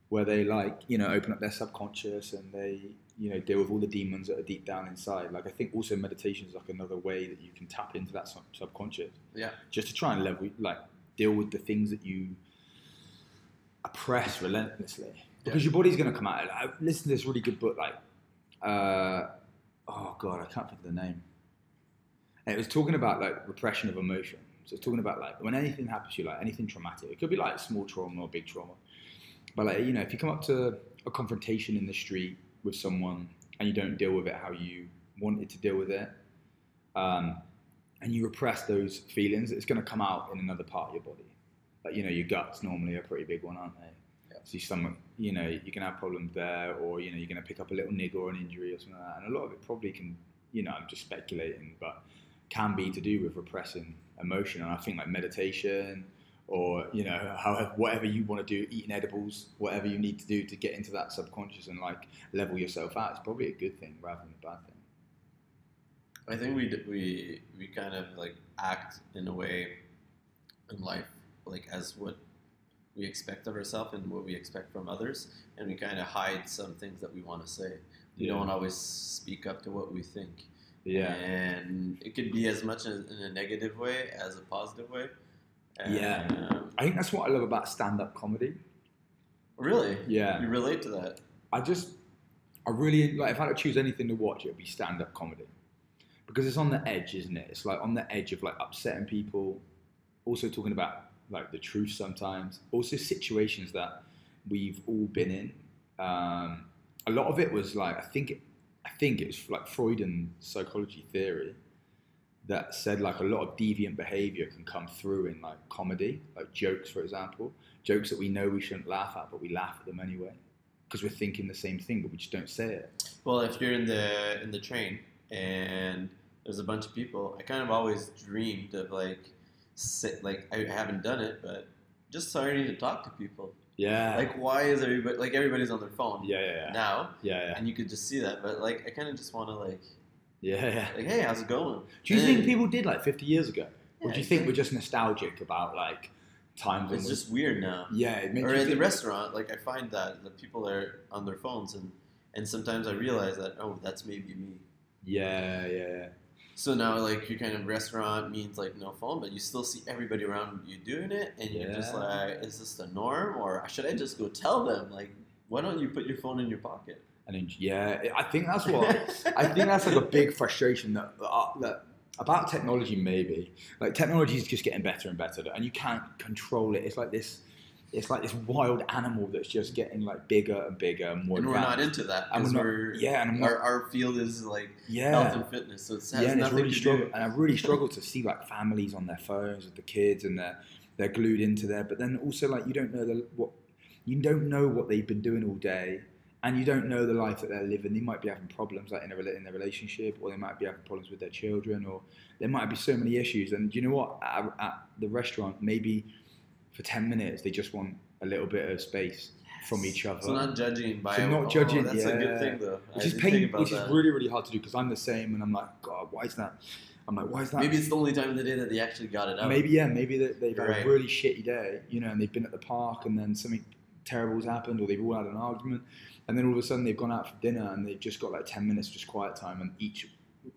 where they like you know open up their subconscious and they you know deal with all the demons that are deep down inside. Like I think also meditation is like another way that you can tap into that sub- subconscious Yeah. just to try and level like deal with the things that you oppress relentlessly because your body's going to come out. I listened to this really good book, like, uh, oh god, I can't think of the name. And it was talking about like repression of emotion. So it's talking about like when anything happens to you, like anything traumatic. It could be like small trauma or big trauma. But like you know, if you come up to a confrontation in the street with someone and you don't deal with it how you wanted to deal with it, um, and you repress those feelings, it's going to come out in another part of your body. Like you know, your guts normally are a pretty big one, aren't they? Yeah. So some, you know, you can have problems there, or you know, you're going to pick up a little niggle or an injury or something like that. And a lot of it probably can, you know, I'm just speculating, but can be to do with repressing emotion. And I think like meditation or you know however whatever you want to do eating edibles whatever you need to do to get into that subconscious and like level yourself out is probably a good thing rather than a bad thing I think we we we kind of like act in a way in life like as what we expect of ourselves and what we expect from others, and we kind of hide some things that we want to say. We Yeah. don't always speak up to what we think. yeah and it could be as much in a negative way as a positive way. And, Yeah. um, i think that's what i love about stand-up comedy really. yeah You relate to that. I just, I really like. If I had to choose anything to watch, it would be stand-up comedy because it's on the edge, isn't it? It's like on the edge of like upsetting people, also talking about like the truth sometimes, also situations that we've all been in. Um, a lot of it was like I think, I think it's like Freudian psychology theory that said like a lot of deviant behavior can come through in like comedy, like jokes, for example, jokes that we know we shouldn't laugh at, but we laugh at them anyway because we're thinking the same thing, but we just don't say it. Well, if you're in the in the train and there's a bunch of people, I kind of always dreamed of like sit like I haven't done it, but just starting to talk to people. Yeah. Like, why is everybody like everybody's on their phone yeah, yeah, yeah, now, yeah, yeah, and you could just see that. But like, I kind of just want to like yeah, yeah. like, hey, how's it going? Do you think people did like 50 years ago, or Yeah, do you think exactly. we're just nostalgic about like times? It's just weird now. yeah, it makes or at the restaurant, like I find that the people are on their phones, and and sometimes I realize that oh, that's maybe me. Yeah, yeah, So now, like your kind of restaurant means like no phone, but you still see everybody around you doing it, and you're just like, is this the norm, or should I just go tell them? Like, why don't you put your phone in your pocket? and then, yeah. I think that's what I think that's like a big frustration that, uh, that about technology. Maybe like technology is just getting better and better, and you can't control it. It's like this. It's like this wild animal that's just getting like bigger and bigger and more. and we're not into that And we're not- we're yeah, and I'm not- our, our field is like yeah. health and fitness, so it has yeah, and it's nothing really to struggle, do. and I really struggle to see like families on their phones with the kids, and they're they're glued into there. But then also like you don't know the what you don't know what they've been doing all day, and you don't know the life that they're living. They might be having problems like in a in their relationship, or they might be having problems with their children, or there might be so many issues. And you know what? At, at the restaurant, maybe for ten minutes, they just want a little bit of space from each other. So not judging by So not oh, judging, That's a yeah. good thing though. I which is pain, which that. is really really hard to do because I'm the same, and I'm like, God, why is that? I'm like, why is that? Maybe it's the only time of the day that they actually got it out. Maybe yeah, maybe they, they've had Right. a really shitty day, you know, and they've been at the park, and then something terrible's happened, or they've all had an argument, and then all of a sudden they've gone out for dinner and they've just got like ten minutes just quiet time, and each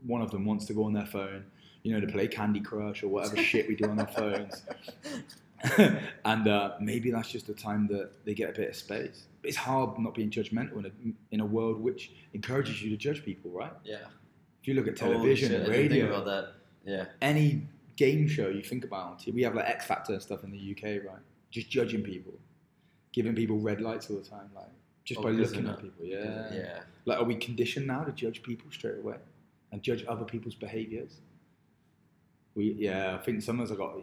one of them wants to go on their phone, you know, to play Candy Crush or whatever shit we do on our phones, and uh, maybe that's just the time that they get a bit of space. But it's hard not being judgmental in a in a world which encourages you to judge people, right? Yeah. If you look at television, shit, radio, about that. Yeah. any game show you think about on TV, we have like X Factor and stuff in the UK, right? Just judging people, giving people red lights all the time, like just Oh, by looking at people. Yeah. Yeah. Like, are we conditioned now to judge people straight away and judge other people's behaviours? We, yeah, I think sometimes I got.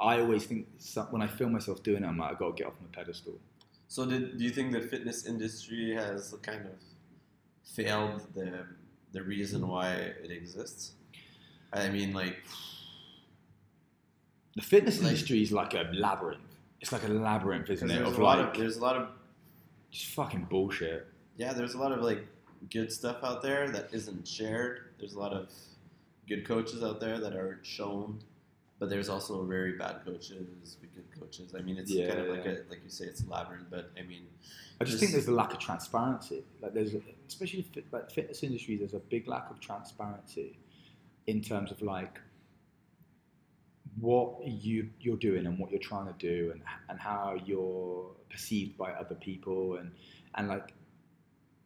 I always think some, when I feel myself doing it, I'm like, I got to get off my pedestal. So did do you think the fitness industry has kind of failed the the reason why it exists? I mean, like, The fitness Like- industry is like a labyrinth. It's like a labyrinth, isn't it? there's Of a lot like of there's a lot of just fucking bullshit. yeah, there's a lot of like good stuff out there that isn't shared. There's a lot of good coaches out there that aren't shown, but there's also very bad coaches, good coaches. I mean, it's kind of Yeah. like a like you say, it's a labyrinth. But I mean, I just Just- think there's a lack of transparency. Like there's, a, especially fit, like fitness industry, there's a big lack of transparency in terms of like what you you're doing and what you're trying to do and and how you're perceived by other people and and like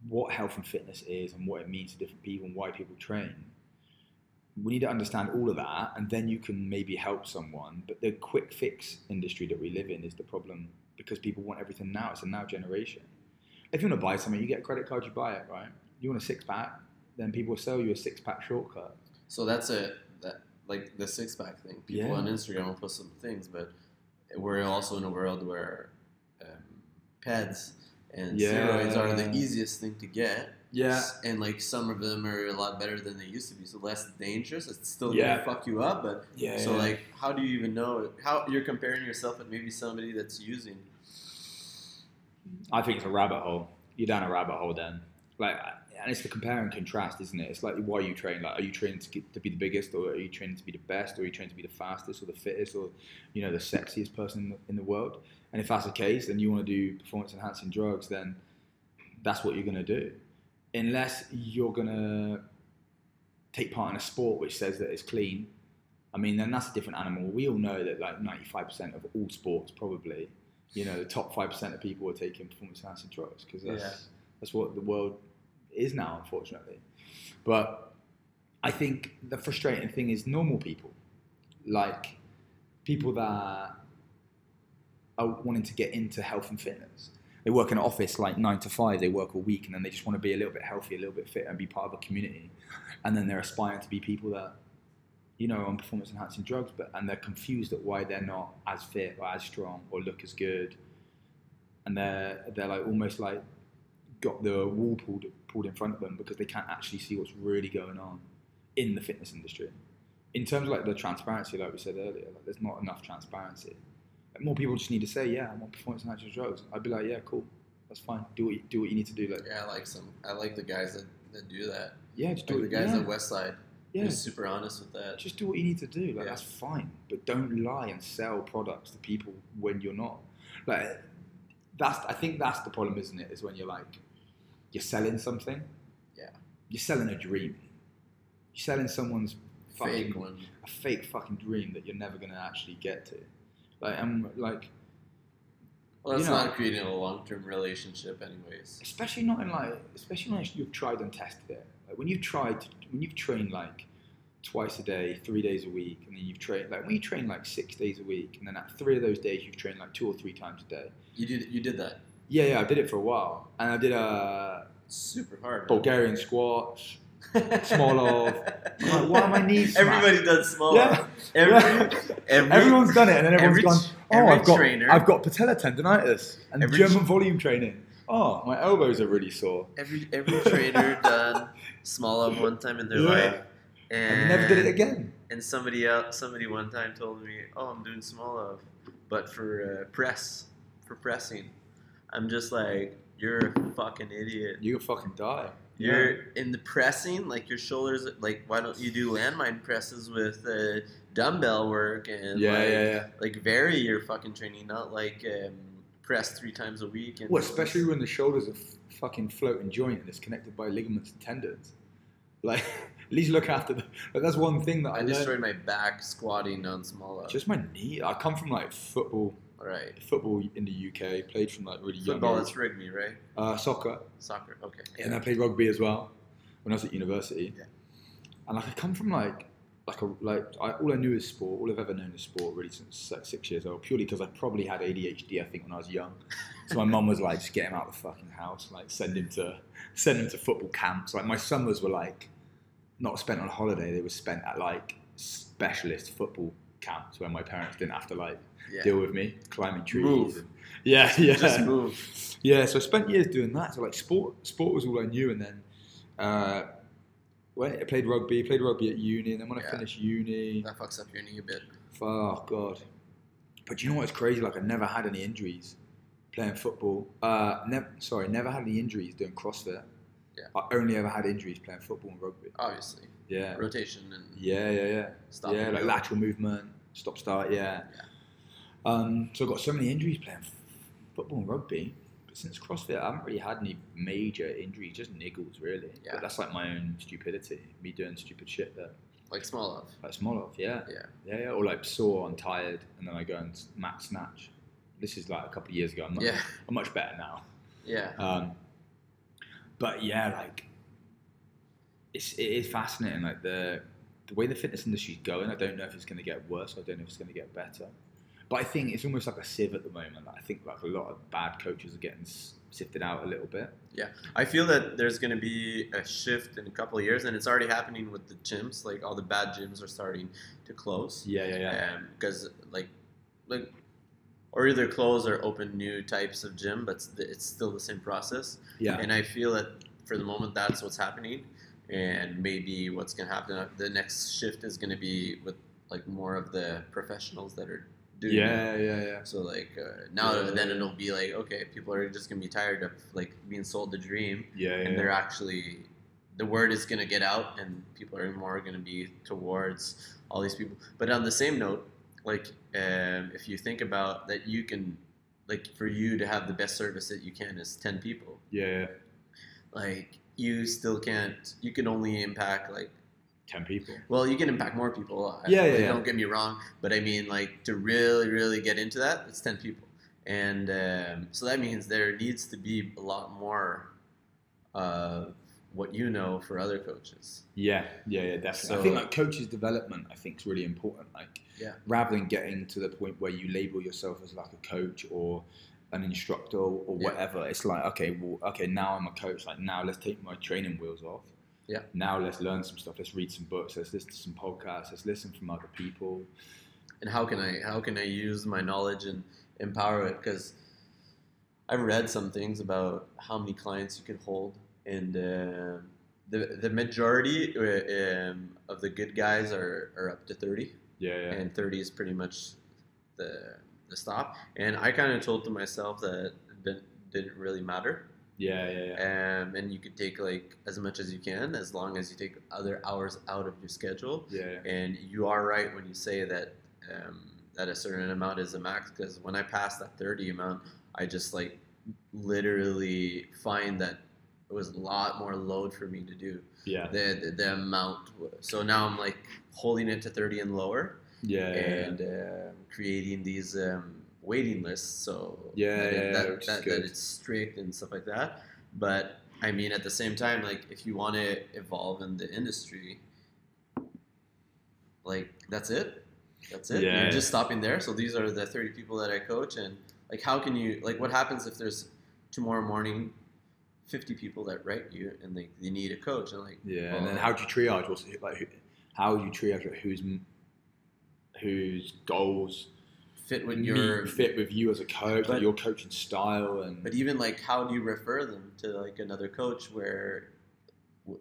what health and fitness is and what it means to different people and why people train. We need to understand all of that, and then you can maybe help someone. But the quick fix industry that we live in is the problem because people want everything now. It's a now generation. If you want to buy something, you get a credit card, you buy it, right? You want a six pack, then people will sell you a six pack shortcut. So that's it. That like the six pack thing. People Yeah. on Instagram will post some things, but we're also in a world where um, PEDs and Yeah. steroids are the easiest thing to get. Yeah. And like some of them are a lot better than they used to be, so less dangerous. It's still Yeah. gonna fuck you up, but Yeah. so like, how do you even know how you're comparing yourself with maybe somebody that's using? I think it's a rabbit hole. You're down a rabbit hole then. Like, and it's the compare and contrast, isn't it? It's like why are you train. Like, are you training to, get, to be the biggest, or are you training to be the best, or are you training to be the fastest, or the fittest, or you know the sexiest person in the, in the world? And if that's the case, then you want to do performance enhancing drugs, then that's what you're going to do. Unless you're going to take part in a sport which says that it's clean, I mean, then that's a different animal. We all know that like 95% of all sports probably you know, the top five percent of people are taking performance enhancing drugs because that's Yeah. that's what the world is now, unfortunately. But I think the frustrating thing is normal people, like people that are wanting to get into health and fitness. They work in an office like nine to five. They work all week, and then they just want to be a little bit healthy, a little bit fit, and be part of a community. And then they're aspiring to be people that you know, on performance enhancing drugs, but and they're confused at why they're not as fit or as strong or look as good, and they're they're like almost like got the wall pulled pulled in front of them because they can't actually see what's really going on in the fitness industry. In terms of like the transparency, like we said earlier, like there's not enough transparency. More people just need to say, yeah, I'm on performance enhancing drugs. I'd be like, yeah, cool, that's fine. Do what you, do what you need to do. Like, Yeah, I like some. I like the guys that, that do that. yeah, just do Like the it. guys yeah. at Westside. yeah. They're super honest with that. just do what you need to do. Like Yeah. that's fine, but don't lie and sell products to people when you're not. Like that's I think that's the problem, isn't it? Is when you're like you're selling something. Yeah. You're selling a dream. You're selling someone's fucking Fake one. a fake fucking dream that you're never gonna actually get to. Like I'm um, like Well, that's you know- not creating a long term relationship, anyways. especially not in like especially when you've tried and tested it. Like when you've tried when you've trained like twice a day, three days a week, and then you've trained like when you train like six days a week, and then at three of those days you've trained like two or three times a day. You did. You did that. Yeah, yeah, I did it for a while, and I did a Super hard. Bulgarian squats. small of. I'm like, why are my knees smashed? Everybody does small. Yeah. Every, every, Everyone's done it, and then everyone's every gone. Oh, every I've got, trainer- I've got patella tendonitis and Every German tr- volume training. Oh, my elbows are really sore. every every trainer done Smolov one time in their Yeah. life, And and never did it again. And somebody else, somebody one time told me, "Oh, I'm doing Smolov, but for uh, press, for pressing." I'm just like, "You're a fucking idiot." You can fucking die. You're in the pressing, like your shoulders. Like, why don't you do landmine presses with uh, dumbbell work and Yeah, like, yeah, yeah. like vary your fucking training, not like um, press three times a week. And Well, especially when the shoulders are f- fucking floating joint and it's connected by ligaments and tendons. Like, at least look after the. But that's one thing that I, I learned. destroyed my back squatting on small. Just my knee. I come from like football, All right. football in the UK. Played from like really young. Football is rugby, right? Uh, soccer. Soccer. Okay. and I played rugby as well when I was at university. Yeah. And like I come from like like a like I, all I knew is sport. All I've ever known is sport really since like, six years old. Purely because I probably had ADHD. I think when I was young. So my mum was like, just get him out of the fucking house. Like send him to send him to football camps. Like my summers were like not spent on holiday. They were spent at like specialist football camps where my parents didn't have to like Yeah. deal with me climbing trees. Move. and- yeah, yeah. Just move. Yeah, so I spent years doing that. So like sport, sport was all I knew, and then uh, when I played rugby, played rugby at uni, and then when I Yeah. finished uni, That fucks up uni a bit. oh god. But you know what's crazy? Like I never had any injuries playing football. Uh, never, sorry, never had any injuries doing CrossFit. Yeah. I only ever had injuries playing football and rugby. Obviously, Yeah, rotation and yeah, yeah, yeah. stop. yeah, like lateral movement, stop start, yeah. Yeah. Um, so I got so many injuries playing football and rugby. But since CrossFit, I haven't really had any major injuries, just niggles really. Yeah. But that's like my own stupidity, me doing stupid shit there. Like Smolov. like Smolov, yeah, Yeah. yeah, yeah, or like sore, I'm tired, and then I go and max snatch. This is like a couple of years ago. I'm, not, Yeah. I'm much better now. Yeah. Um, but yeah, like it's it is fascinating. Like the the way the fitness industry's going, I don't know if it's going to get worse. I don't know if it's going to get better. But I think it's almost like a sieve at the moment. Like, I think like a lot of bad coaches are getting sifted out a little bit. Yeah, I feel that there's going to be a shift in a couple of years, and it's already happening with the gyms. Like all the bad gyms are starting to close. Yeah, yeah, yeah. Um, because like like or either close or open new types of gym but it's, it's still the same process yeah, and i feel that for the moment that's what's happening and maybe what's going to happen the next shift is going to be with like more of the professionals that are doing it. yeah, yeah, yeah. so like uh, now Yeah. then it'll be like okay people are just going to be tired of like being sold the dream Yeah, and yeah, they're actually the word is going to get out and people are more going to be towards all these people but on the same note like um, if you think about that you can like for you to have the best service that you can is 10 people yeah, yeah. like you still can't you can only impact like Ten people. well you can impact more people I- Yeah, yeah, yeah. don't get me wrong but i mean like to really really get into that it's 10 people and um, so that means there needs to be a lot more of what you know for other coaches Yeah, yeah, yeah, definitely. I think like coaches development, I think is really important. Like, Yeah. rather than getting to the point where you label yourself as like a coach or an instructor or Yeah. whatever, it's like okay, well, okay, now I'm a coach. Like now, let's take my training wheels off. Yeah. Now let's learn some stuff. Let's read some books. Let's listen to some podcasts. Let's listen from other people. and how can I how can I use my knowledge and empower it? Because I've read some things about how many clients you can hold, and uh, the the majority uh, um, of the good guys are, are up to thirty, Yeah, yeah, and thirty is pretty much the the stop. And I kind of told to myself that it didn't, didn't really matter, yeah, yeah, yeah. um, and you could take like as much as you can, as long as you take other hours out of your schedule. yeah, yeah. And you are right when you say that um, that a certain amount is a max. Because when I pass that thirty amount, I just like literally find that it was a lot more load for me to do yeah, the the, the amount. So now I'm like holding it to thirty and lower, yeah, yeah, yeah. and uh, creating these um, waiting lists. So Yeah, that, yeah, that, that, that it's strict and stuff like that. But I mean, at the same time, like if you want to evolve in the industry, like that's it. That's it. Yeah. You're just stopping there. So these are the 30 people that I coach, and like, how can you like? What happens if there's tomorrow morning 50 people that write you and they, they need a coach and like Yeah, and then how do you triage? What's like who, how do you triage like, who's whose goals fit with your fit with you as a coach, But- like your coaching style, and But even like, how do you refer them to like another coach where,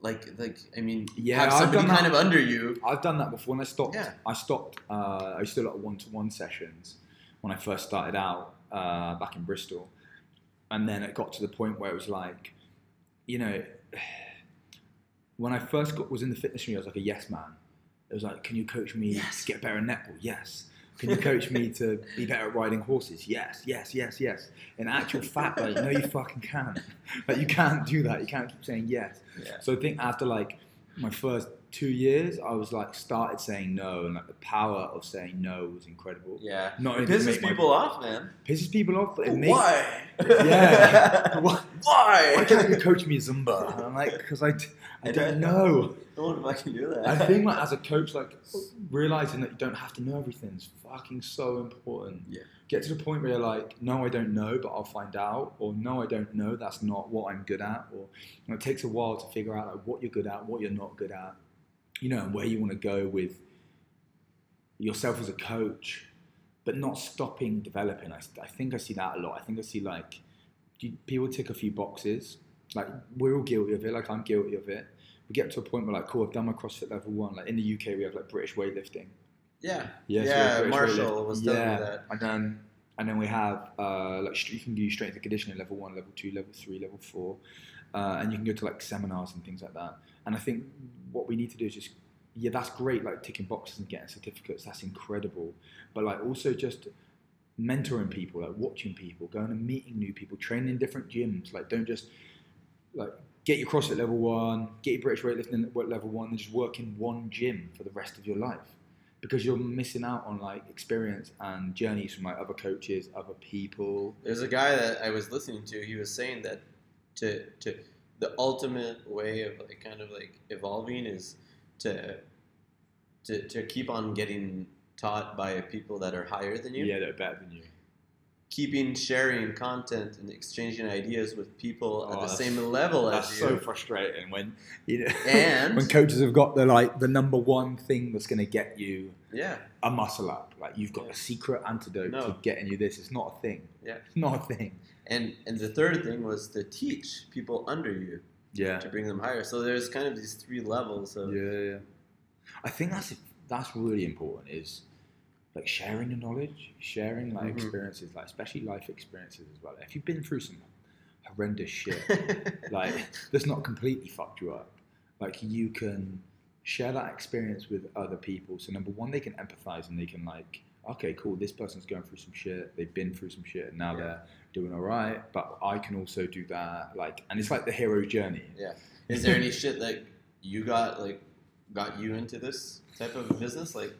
like, like I mean, Yeah, have I've somebody done kind that. of under you. I've done that before. When I stopped, Yeah. I stopped. Uh, I used to do a one-to-one sessions when I first started out uh, back in Bristol, and then it got to the point where it was like, you know, when I first got, was in the fitness room, I was like a yes man. It was like, can you coach me Yes. to get better at netball? Yes. Can you coach me to be better at riding horses? Yes, yes, yes, yes. In actual fact, like, no, you fucking can't. Like, you can't do that. You can't keep saying yes. Yeah. So I think after like my first two years, I was like started saying no, and like the power of saying no was incredible. Yeah. Not It pisses make my- people off, man. pisses people off, but it makes Why? Yeah. Why- Why? can't you coach me Zumba? And I'm like, because I, I don't know. No one fucking do that. I think like as a coach, like realizing that you don't have to know everything is fucking so important. Yeah. Get to the point where you're like, no, I don't know, but I'll find out, or no, I don't know, that's not what I'm good at, or you know, it takes a while to figure out like what you're good at, what you're not good at, you know, and where you want to go with yourself as a coach, but not stopping developing. I, I think I see that a lot. I think I see like people tick a few boxes. Like we're all guilty of it. Like I'm guilty of it. We get to a point where like, cool, I've done my CrossFit level one. Like in the UK, we have like British weightlifting. yeah. Yeah. have British Marshall was telling yeah. that. And then and then we have uh, like you can do strength and conditioning level one, level two, level three, level four, uh, and you can go to like seminars and things like that. And I think what we need to do is just yeah, that's great, like ticking boxes and getting certificates. That's incredible. But like also just mentoring people, like watching people, going and meeting new people, training in different gyms. Like don't just like get your CrossFit level one, get your British weightlifting at level one, and just work in one gym for the rest of your life. Because you're missing out on like experience and journeys from like other coaches, other people. There's a guy that I was listening to. He was saying that to to the ultimate way of like kind of like evolving is to to to keep on getting taught by people that are higher than you. Yeah, they're better than you. Keeping sharing content and exchanging ideas with people Oh, at the oh, same level as you. That's so frustrating when you know And- when coaches have got the like the number one thing that's going to get you yeah, a muscle up. Like you've got Yeah. a secret antidote No. to getting you this. It's not a thing. Yeah. It's not a thing. And and the third thing was to teach people under you Yeah. to bring them higher. So there's kind of these three levels of Yeah, yeah. I think that's that's really important. Is like sharing the knowledge, sharing like Mhm. experiences, like especially life experiences as well. If you've been through some horrendous shit, like that's not completely fucked you up. Like you can share that experience with other people. So number one, they can empathize and they can like, okay, cool, this person's going through some shit. They've been through some shit and now Yeah. they're doing all right. But I can also do that. Like, and it's like the hero journey. Yeah. Is there any shit that you got like got you into this type of business? Like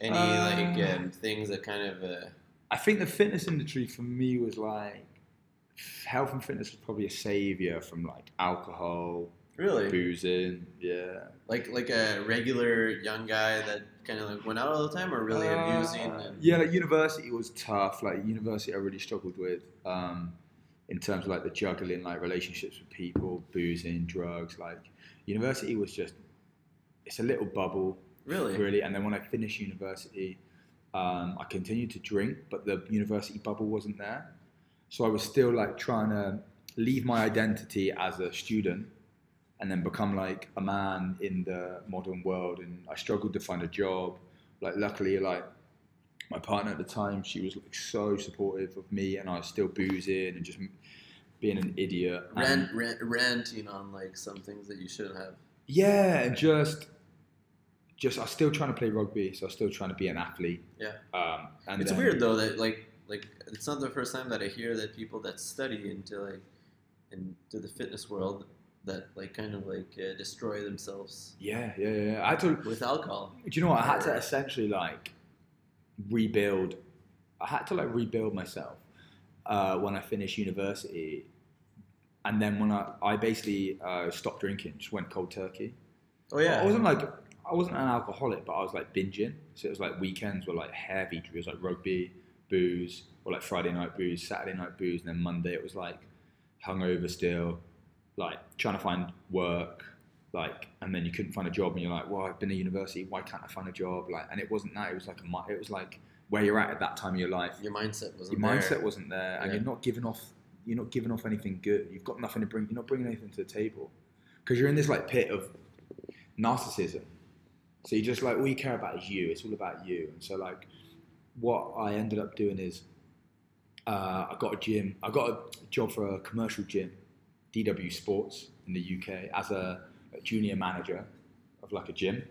any like Uh, um, things that kind of uh, I think the fitness industry for me was like health and fitness was probably a savior from like alcohol, really boozing. Yeah. like like a regular young guy that kind of like went out all the time, or really abusing? Uh, And, yeah, like university was tough. Like university, I really struggled with um, in terms of like the juggling, like relationships with people, boozing, drugs. Like university was just it's a little bubble, really. really. And then when I finished university, um, I continued to drink, but the university bubble wasn't there. So I was still like trying to leave my identity as a student and then become like a man in the modern world. And I struggled to find a job. Like luckily, like my partner at the time, she was like so supportive of me, and I was still boozing and just being an idiot. Rant, rant, ranting on like some things that you shouldn't have. yeah, and just, just I was still trying to play rugby, so I was still trying to be an athlete. Yeah. Um, and It's then- weird though that like like it's not the first time that I hear that people that study into like into the fitness world that like kind of like uh, destroy themselves Yeah, yeah, yeah. I had to. with alcohol. Do you know what? I had to essentially like rebuild. I had to like rebuild myself uh, when I finished university, and then when I I basically uh, stopped drinking, just went cold turkey. Oh yeah, I wasn't like I wasn't an alcoholic, but I was like binging. So it was like weekends were like heavy. It was like rugby, booze, or like Friday night booze, Saturday night booze, and then Monday it was like hungover still, like trying to find work, like, and then you couldn't find a job, and you're like, well, I've been to university, why can't I find a job? Like, and it wasn't that. It was like a it was like where you're at at that time of your life. your mindset wasn't Your there. mindset wasn't there, and Yeah. you're not giving off. You're not giving off anything good. You've got nothing to bring. You're not bringing anything to the table because you're in this like pit of narcissism. So you just like all you care about is you. It's all about you. And so like, what I ended up doing is, uh, I got a gym. I got a job for a commercial gym, DW Sports in the UK as a, a junior manager of like a gym.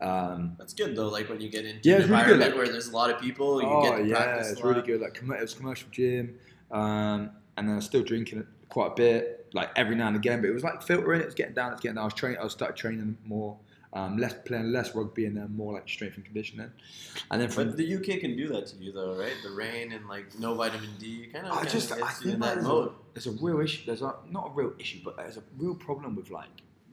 Um, That's good though. Like when you get into Yeah, an it's really good, environment like- where there's a lot of people, you oh get to yeah, practice. it's really good. Like com- it was commercial gym, um, and then I was still drinking quite a bit, like every now and again. But it was like filtering. It was getting down. It's getting down. I was training. I was started training more, um, less playing less rugby, and then more like strength and conditioning. And then from But the UK can do that to you though, right? The rain and like no vitamin D, kind of. I just I think in that there's mode. a, there's a real issue. There's a not a real issue, but there's a real problem with like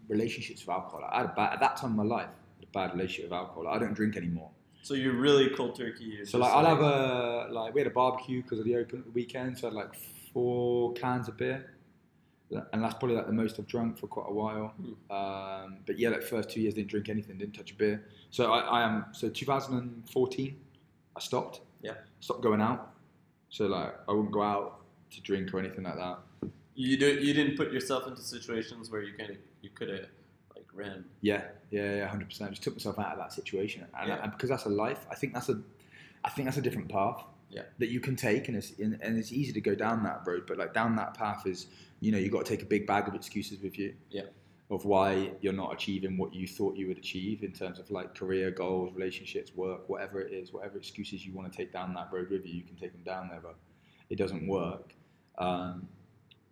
relationships with alcohol. I had a bad, at that time in my life, a bad relationship with alcohol. I don't drink anymore. So you're really cold turkey. So like I'll have a like we had a barbecue because of the open weekend. So I had like four cans of beer, and that's probably like the most I've drunk for quite a while. Hmm. Um, but yeah, like first two years didn't drink anything, didn't touch a beer. So I, I am so 2014, I stopped. Yeah. Stopped going out. So like I wouldn't go out to drink or anything like that. You do, You didn't put yourself into situations where you kind of you could have like ran. Yeah, yeah, yeah, hundred percent. I just took myself out of that situation, and, Yeah. and because that's a life, I think that's a, I think that's a different path. Yeah. That you can take, and it's and, and it's easy to go down that road, but like down that path is, you know, you got to take a big bag of excuses with you. Yeah. Of why you're not achieving what you thought you would achieve in terms of like career goals, relationships, work, whatever it is, whatever excuses you want to take down that road with you, you can take them down there, but it doesn't work. Um,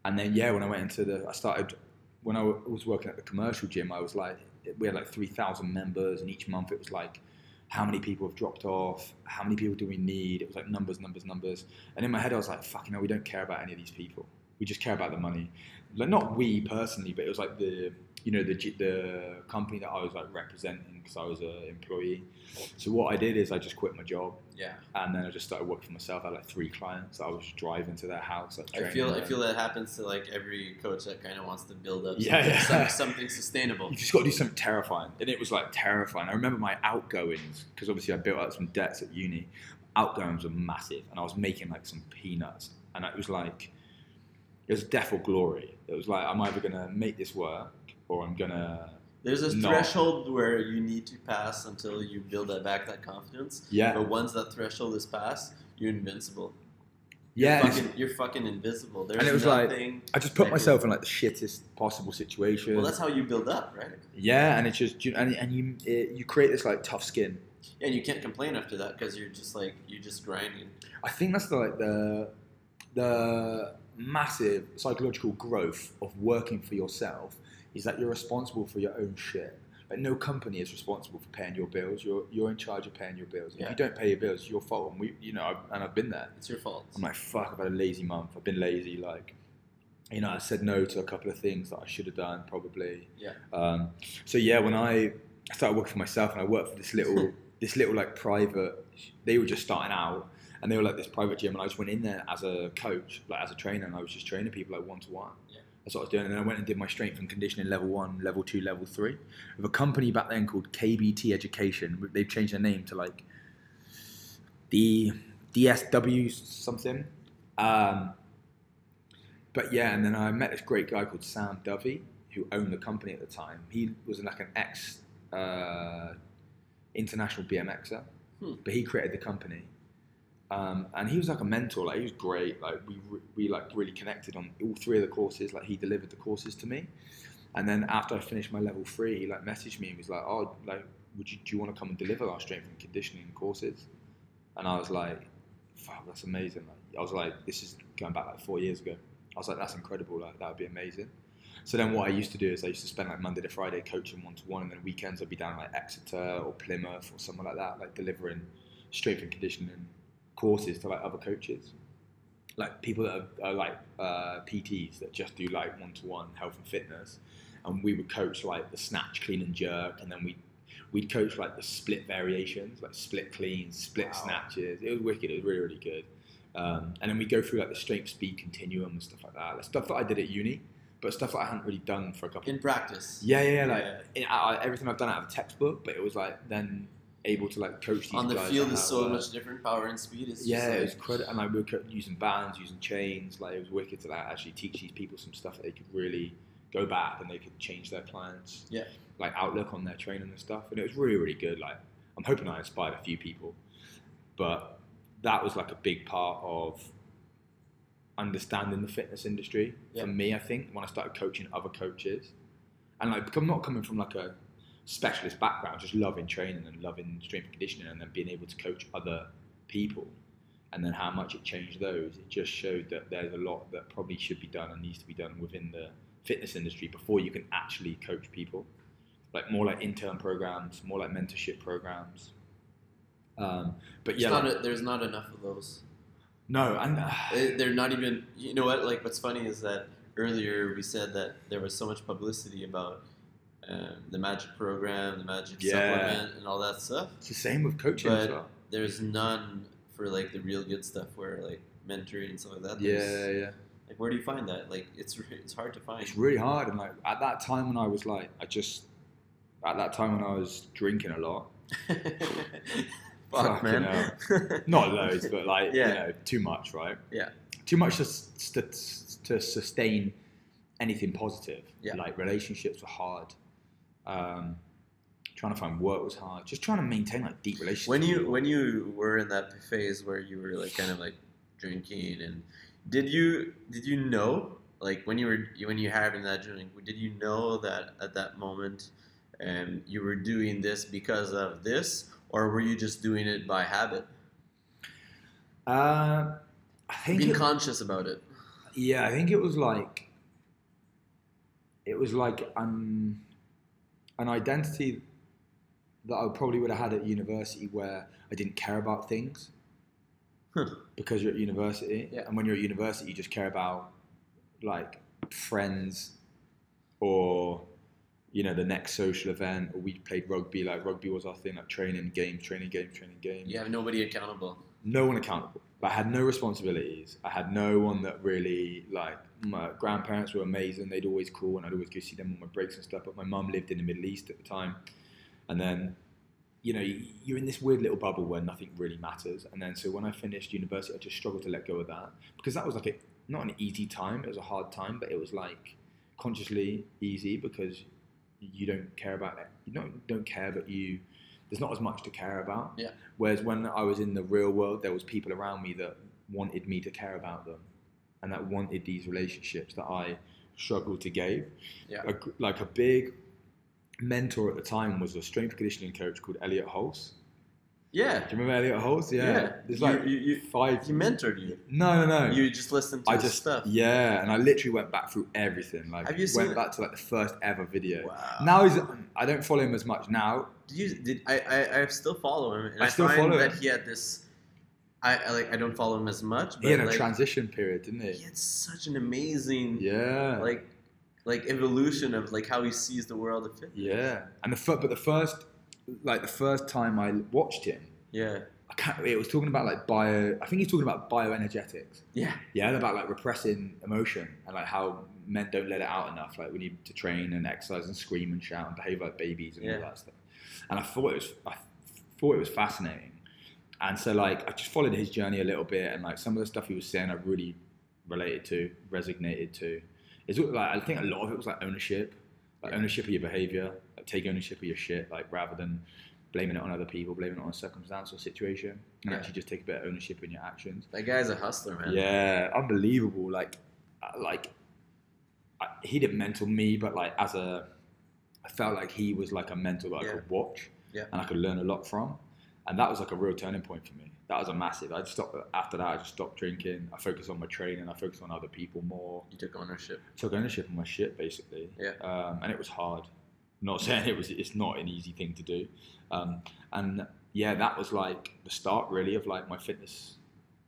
and then yeah, when I went into the, I started when I was working at the commercial gym, I was like, we had like 3,000 members, and each month it was like, how many people have dropped off? How many people do we need? It was like numbers, numbers, numbers. And in my head, I was like, fucking hell, we don't care about any of these people. We just care about the money. Like, not we personally, but it was like the, you know, the, the company that I was like representing because I was an employee. So what I did is I just quit my job Yeah. and then I just started working for myself. I had like three clients. I was driving to their house. Like, I feel I feel that happens to like every coach that kind of wants to build up Yeah, something, yeah. some- something sustainable. You just got to do something terrifying. And it was like terrifying. I remember my outgoings, because obviously I built up some debts at uni. Outgoings were massive, and I was making like some peanuts. And it was like, it was death or glory. It was like, I'm either going to make this work or I'm going to, There's a No. threshold where you need to pass until you build that back that confidence. yeah. But once that threshold is passed, you're invincible. Yeah. You're and fucking, you're fucking invisible. There's And it was like- I just put myself in like the shittest possible situation. well, that's how you build up, right? yeah. And it's just, you- and, and you, it, you create this like tough skin. Yeah, and you can't complain after that because you're just like you're just grinding. I think that's the, like the the massive psychological growth of working for yourself is that you're responsible for your own shit. Like no company is responsible for paying your bills. You're you're in charge of paying your bills. If you don't pay your bills, it's your fault. And we, you know, I've, and I've been there. It's your fault. I'm like, fuck, I've had a lazy month. I've been lazy. Like, you know, I said no to a couple of things that I should have done probably. Yeah. Um, so yeah, when I started working for myself and I worked for this little, this little like private, they were just starting out and they were like this private gym and I just went in there as a coach, like as a trainer and I was just training people like one to one. That's what I was doing. And then I went and did my strength and conditioning level one, level two, level three with a company back then called KBT Education. They've changed their name to like the DSW something. Um, but yeah, and then I met this great guy called Sam Dovey who owned the company at the time. He was like an ex uh, international BMXer, Hmm. but he created the company. Um, and he was like a mentor. Like he was great. Like we we like really connected on all three of the courses. Like he delivered the courses to me. And then after I finished my level three, he like messaged me and was like, "Oh, like, would you do you want to come and deliver our strength and conditioning courses?" And I was like, "Fuck, that's amazing!" Like, I was like, "This is going back like four years ago." I was like, "That's incredible! Like, that would be amazing." So then, what I used to do is I used to spend like Monday to Friday coaching one to one, and then weekends I'd be down like Exeter or Plymouth or somewhere like that, like delivering strength and conditioning courses to like other coaches, like people that are, are like uh, PTs that just do like one to one health and fitness, and we would coach like the snatch, clean and jerk, and then we we'd coach like the split variations, like split cleans, split Wow. snatches. It was wicked. It was really really good. Um, and then we go through like the strength speed continuum and stuff like that. Like stuff that I did at uni, but stuff that I hadn't really done for a couple. In practice. Yeah, yeah, yeah. Like Yeah. in- I, everything I've done out of a textbook, but it was like then able to like coach these On the field is so much different. Power and speed is. yeah, just it like, was credit, and like we were using bands, using chains. Like it was wicked to like actually teach these people some stuff that they could really go back and they could change their plans Yeah. Like outlook on their training and stuff, and it was really really good. Like I'm hoping I inspired a few people, but that was like a big part of understanding the fitness industry Yeah. for me. I think when I started coaching other coaches, and like I'm not coming from like a specialist background, just loving training and loving strength and conditioning, and then being able to coach other people, and then how much it changed those. It just showed that there's a lot that probably should be done and needs to be done within the fitness industry before you can actually coach people. Like more like intern programs, more like mentorship programs. Um, but yeah, not a, there's not enough of those. no, and uh, They- They're not even. You know what? Like, what's funny is that earlier we said that there was so much publicity about um, the magic program, the magic Yeah. supplement, and all that stuff. it's the same with coaching as well. there's none for like the real good stuff, where like mentoring and stuff like that. Yeah, There's- yeah. Like, where do you find that? Like, it's it's hard to find. It's really hard, and like at that time when I was like, I just at that time when I was drinking a lot, Fuck, man. not loads, but like Yeah. you know, too much, right? Yeah. Too much to, to, to sustain anything positive. Yeah. Like relationships were hard. Um, trying to find work was hard. Just trying to maintain like deep relationships. when you when you were in that phase where you were like kind of like drinking and did you did you know like when you were when you having that drink did you know that at that moment um, you were doing this because of this or were you just doing it by habit uh, I think being it- conscious about it Yeah, I think it was like it was like an an identity that I probably would have had at university where I didn't care about things Huh. because you're at university, Yeah. and when you're at university, you just care about like friends or you know the next social event. Or we played rugby, like rugby was our thing, like training games, training games, training games You have nobody accountable. No one accountable. But I had no responsibilities. I had no one that really like my grandparents were amazing. They'd always call and I'd always go see them on my breaks and stuff. But my mum lived in the Middle East at the time, and then you know you're in this weird little bubble where nothing really matters. And then so when I finished university, I just struggled to let go of that because that was like a not an easy time. It was a hard time, but it was like consciously easy because you don't care about it. You don't don't care, but you there's not as much to care about. Yeah. Whereas when I was in the real world, there was people around me that wanted me to care about them, and that wanted these relationships that I struggled to give. Yeah. A like a big mentor at the time was a strength conditioning coach called Elliott Hulse. Yeah. Do you remember Elliott Hulse? Yeah. Yeah. There's like you- you- five. He mentored you. no, no, no. You just listened to I his just stuff. yeah, and I literally went back through everything. Like Have you went it? back to like the first ever video. Wow. Now he's I don't follow him as much now. Did you? Did I? I, I still follow him, and I I, still find follow that him. he had this. I, I like. I don't follow him as much, but He had a like, transition period, didn't he he? had such an amazing, Yeah. like, like evolution of like how he sees the world of fitness. Yeah, and the but the first, like the first time I watched him, Yeah. I can't. It was talking about like bio. I think he's talking about bioenergetics. Yeah. Yeah, about like repressing emotion and like how men don't let it out enough. Like we need to train and exercise and scream and shout and behave like babies and Yeah. all that stuff. And I thought it was, I thought it was fascinating. And so like I just followed his journey a little bit, and like some of the stuff he was saying, I really related to, resonated to. It's like I think a lot of it was like ownership, like Yeah. ownership of your behavior, like take ownership of your shit, like rather than blaming it on other people, blaming it on a circumstance or situation, and Yeah. actually just take a bit of ownership in your actions. That guy's a hustler, man. Yeah, unbelievable. Like, uh, like I, he didn't mentor me, but like as a, I felt like he was like a mentor that I could watch, Yeah. and I could learn a lot from, and that was like a real turning point for me. That was a massive. I just stopped after that. I just stopped drinking. I focused on my training. I focused on other people more. You took ownership. Took ownership of my shit basically. Yeah. Um, and it was hard. Not saying it was. It's not an easy thing to do. Um, and yeah, that was like the start really of like my fitness.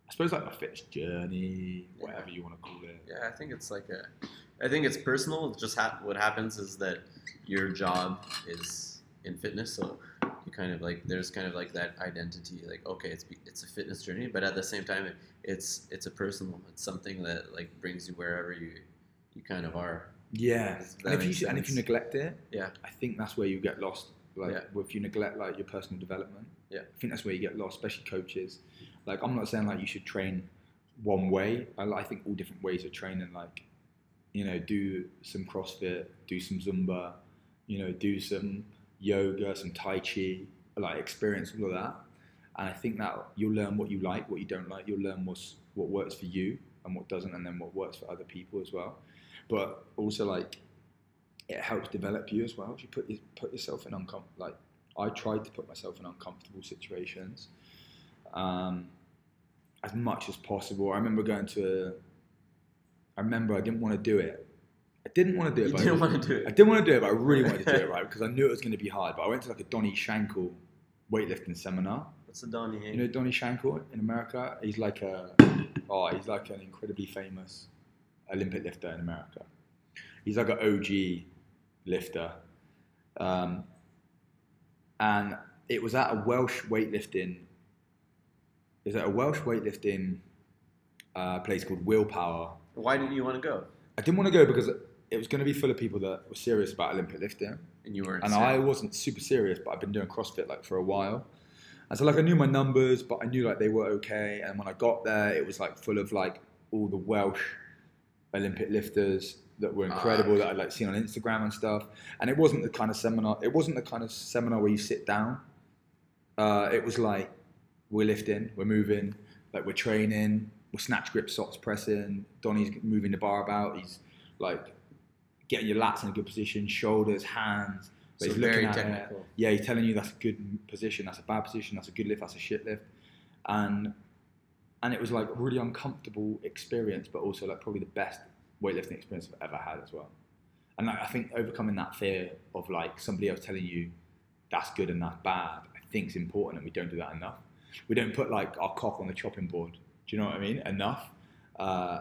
I suppose like my fitness journey, Yeah. whatever you want to call it. Yeah, I think it's like a. I think it's personal. It's just hap- what happens is that your job is in fitness, so kind of like there's kind of like that identity. Like, okay, it's it's a fitness journey, but at the same time, it, it's it's a personal. It's something that like brings you wherever you you kind of are. Yeah. And if you and if you neglect it, Yeah. I think that's where you get lost. Like Yeah. if you neglect like your personal development, Yeah. I think that's where you get lost, especially coaches. Like I'm not saying like you should train one way. I, I think all different ways of training. Like you know, do some CrossFit, do some Zumba, you know, do some yoga, some Tai Chi, like experience all of that. And I think that you'll learn what you like, what you don't like. You'll learn what's what works for you and what doesn't, and then what works for other people as well. But also like it helps develop you as well. If You put put yourself in uncom like I tried to put myself in uncomfortable situations um, as much as possible. I remember going to. A, I remember I didn't want to do it. I didn't want to do it. You but I didn't really- want to do it. I didn't want to do it, but I really wanted to do it right because I knew it was going to be hard. But I went to like a Donny Shankle weightlifting seminar. What's the Donnie? You know Donny Shankle in America? He's like a oh, he's like an incredibly famous Olympic lifter in America. He's like an OG lifter, um, and it was at a Welsh weightlifting. It was at a Welsh weightlifting uh, place called Willpower. Why didn't you want to go? I didn't want to go because it was going to be full of people that were serious about Olympic lifting And you weren't. and. I wasn't super serious, but I've been doing CrossFit like for a while. And so like I knew my numbers, but I knew like they were okay. And when I got there, it was like full of like all the Welsh Olympic lifters that were incredible Ah, that I'd like seen on Instagram and stuff. And it wasn't the kind of seminar. It wasn't the kind of seminar where you sit down. Uh, it was like we're lifting, we're moving, like we're training, we're snatch grip, Sots pressing. Donny's moving the bar about. He's like getting your lats in a good position, shoulders, hands. But So he's looking very at it. technical. Yeah, he's telling you that's a good position, that's a bad position, that's a good lift, that's a shit lift, and and it was like a really uncomfortable experience, but also like probably the best weightlifting experience I've ever had as well. And like, I think overcoming that fear of like somebody else telling you that's good and that's bad, I think is important, and we don't do that enough. We don't put like our cock on the chopping board. Do you know what I mean? Enough uh,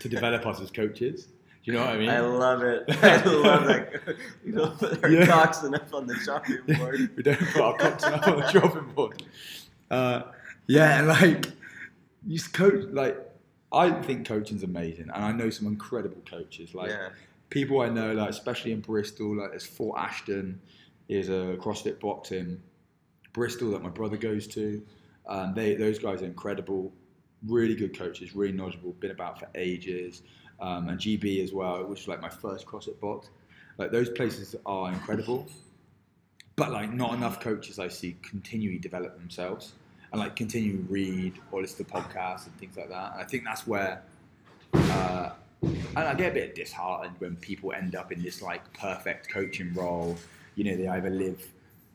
to develop us as coaches. You know what I mean? I love it. I love that. We don't put our Yeah. cocks enough on the chopping board. we don't put our cocks enough on the chopping board. Uh, yeah, like you coach like I think coaching's amazing, and I know some incredible coaches. Like yeah. people I know, like especially in Bristol, like there's Fort Ashton, is a CrossFit boxing. Bristol that my brother goes to, um, they those guys are incredible, really good coaches, really knowledgeable, been about for ages, um, and GB as well, which was like my first CrossFit box. Like those places are incredible, but like not enough coaches I see continually develop themselves and like continue read or listen to podcasts and things like that. And I think that's where uh, and I get a bit disheartened when people end up in this like perfect coaching role. You know, they either live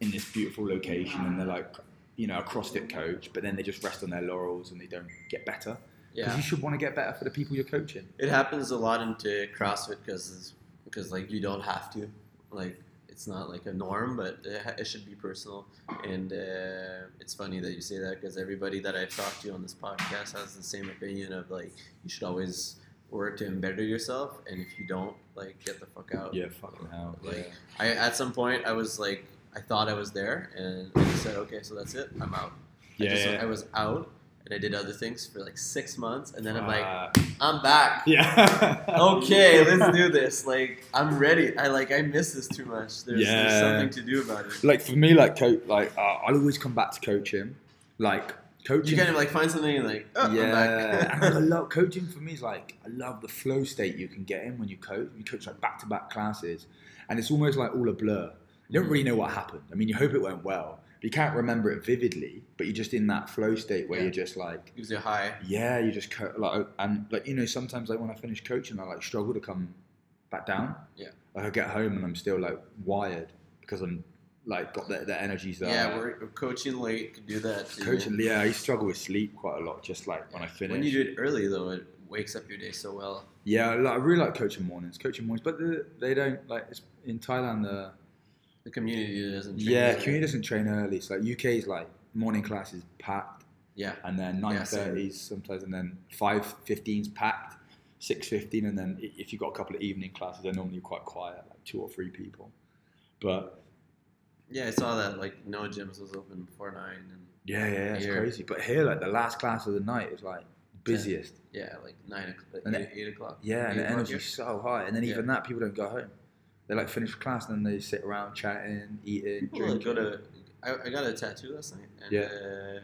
in this beautiful location and they're like, you know, a CrossFit coach, but then they just rest on their laurels and they don't get better. Because Yeah. you should want to get better for the people you're coaching. It happens a lot into CrossFit because because like you don't have to like it's not like a norm, but it, ha- it should be personal. And uh, it's funny that you say that because everybody that I talk to on this podcast has the same opinion of like you should always work to better yourself, and if you don't, like get the fuck out. Yeah, fucking out. Like I at some point I was like I thought I was there, and I said okay, so that's it, I'm out. I, just, yeah. I was out. And I did other things for like six months, and then I'm like, Uh, I'm back yeah. okay, let's do this. Like, I'm ready. I like, I miss this too much. There's, Yeah. there's something to do about it. Like for me, like coach, like uh, I'll always come back to coaching. Like coaching. You kind of like find something and like, oh, yeah. I love coaching. For me, is like I love the flow state you can get in when you coach. You coach like back to back classes, and it's almost like all a blur. You don't really know what happened. I mean, you hope it went well, you can't remember it vividly. But you're just in that flow state where Yeah. you're just like, Gives you a high. yeah, you just co- like, oh, and like you know, sometimes like when I finish coaching, I like struggle to come back down. Yeah. like I get home and I'm still like wired because I'm like got the, the energies there. Yeah, we're, we're coaching late could do that. Too. coaching. Yeah, I struggle with sleep quite a lot. Just like when I finish. When you do it early though, it wakes up your day so well. Yeah, I I really like coaching mornings. Coaching mornings, but the, they don't like it's, in Thailand. The The community doesn't. train yeah, early. community doesn't train early. So like UK is like morning class is packed, Yeah, and then Yeah, nine same. sometimes, and then five fifteen's packed, six fifteen, and then if you've got a couple of evening classes, they're normally quite quiet, like two or three people. But yeah, I saw that. Like, no gyms was open before nine, and yeah, yeah, it's Here. crazy. But here, like the last class of the night is like busiest. yeah, like nine o'clock, And eight, eight o'clock. Yeah, and the energy's so high, and then even that people don't go home. They like finish class and then they sit around chatting, eating, People drinking. go to. I, I got a tattoo last night, and Yeah. uh,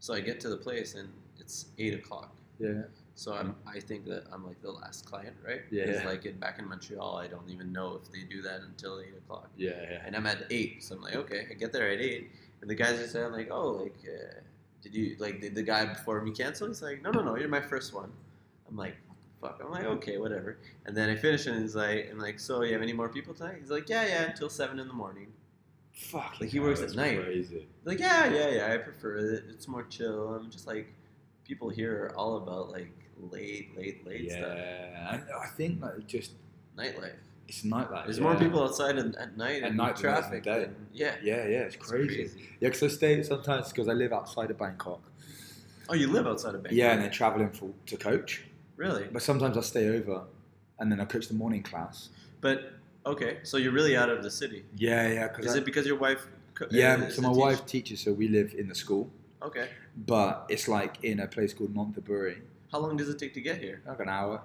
so I get to the place and it's eight o'clock. yeah, So I'm, I think that I'm like the last client, right? Yeah. Because like in, back in Montreal, I don't even know if they do that until eight o'clock. yeah, yeah. And I'm at eight, so I'm like, okay, I get there at eight, and the guys are saying like, oh, like, uh, did you like did the guy before me cancel? He's like, no, no, no, you're my first one. I'm like, fuck? I'm like, okay, whatever. And then I finish, and he's like, I'm like, so you have any more people tonight? He's like, yeah, yeah, until seven in the morning. Fuck, Like, he works at night. Crazy. Like, yeah, yeah, yeah, I prefer it. It's more chill. I'm just like, people here are all about like late, late, late stuff, Yeah, I think like just nightlife. it's nightlife. There's yeah. more people outside at, at night At and night traffic. day. than- yeah, Yeah, yeah, it's It's crazy. Yeah, because I stay sometimes because I live outside of Bangkok. Oh, you live outside of Bangkok? Yeah, and then traveling for to coach. Really. But sometimes I stay over, and then I coach the morning class. But okay, so you're really out of the city. Yeah, yeah. Cause Is I- it because your wife? co- uh, yeah, is so my teacher? wife teaches, so we live in the school, Okay. but it's like in a place called Nonthaburi, How long does it take to get here? like an hour.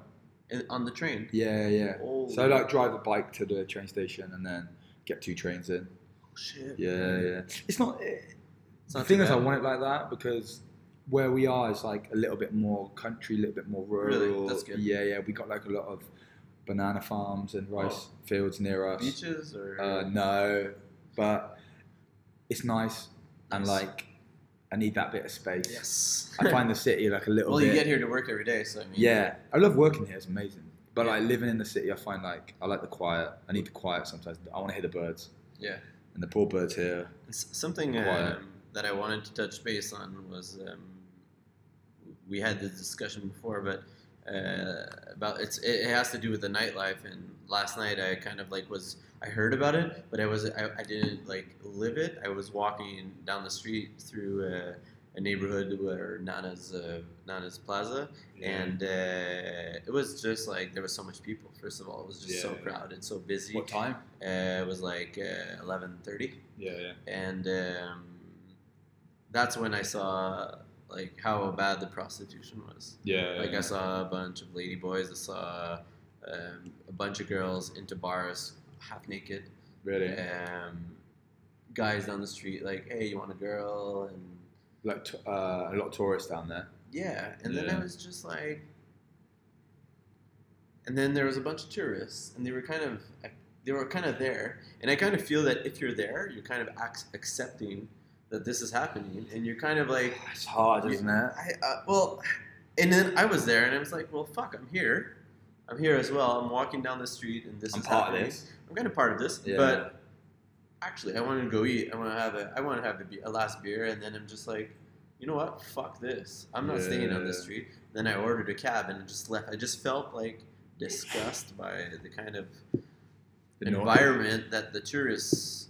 In, on the train. Yeah, yeah. Holy So I like drive a bike to the train station and then get two trains in. Oh, shit. Yeah, yeah. It's not. Eh, it's the not thing is, I want it like that because where we are is like a little bit more country, a little bit more rural. Really? That's good. Yeah, yeah. We got like a lot of banana farms and rice Oh. fields near us. beaches or Uh, no, but it's nice and Nice. like I need that bit of space. yes. I find the city like a little well, bit. you get here to work every day, so I mean. Yeah, I love working here. It's amazing. But Yeah. like living in the city, I find like I like the quiet. I need the quiet sometimes. I want to hear the birds, Yeah. and the poor birds here. S- Something um, that I wanted to touch base on was um, we had this discussion before, but uh, about it's it, has to do with the nightlife. And last night I kind of like was I heard about it, but I was I, I didn't like live it. I was walking down the street through uh, a neighborhood where Nana's uh, Nana's Plaza, and uh, it was just like there was so much people. First of all, it was just so Yeah. crowded, so busy. what time? Uh, it was like uh, eleven thirty, Yeah, yeah. and um, that's when I saw like how bad the prostitution was. Yeah. Like I saw a bunch of lady boys. I saw um, a bunch of girls into bars, half naked. really Um, guys down the street, like, hey, you want a girl? And like t- uh, a lot of tourists down there. yeah, and then I was just like, and then there was a bunch of tourists, and they were kind of they were kind of there, and I kind of feel that if you're there, you're kind of ac- accepting that this is happening, and you're kind of like, It's hard, isn't it? I uh, well, and then I was there, and I was like, well, fuck, I'm here. I'm here as well. I'm walking down the street, and this I'm is part of happening. this. I'm kind of part of this, Yeah. but actually, I wanted to go eat. I want to have a. I want to have a, be- a last beer, and then I'm just like, you know what? Fuck this. I'm not staying on this street. Then I ordered a cab and just left. I just felt like disgust by the kind of The environment that the tourists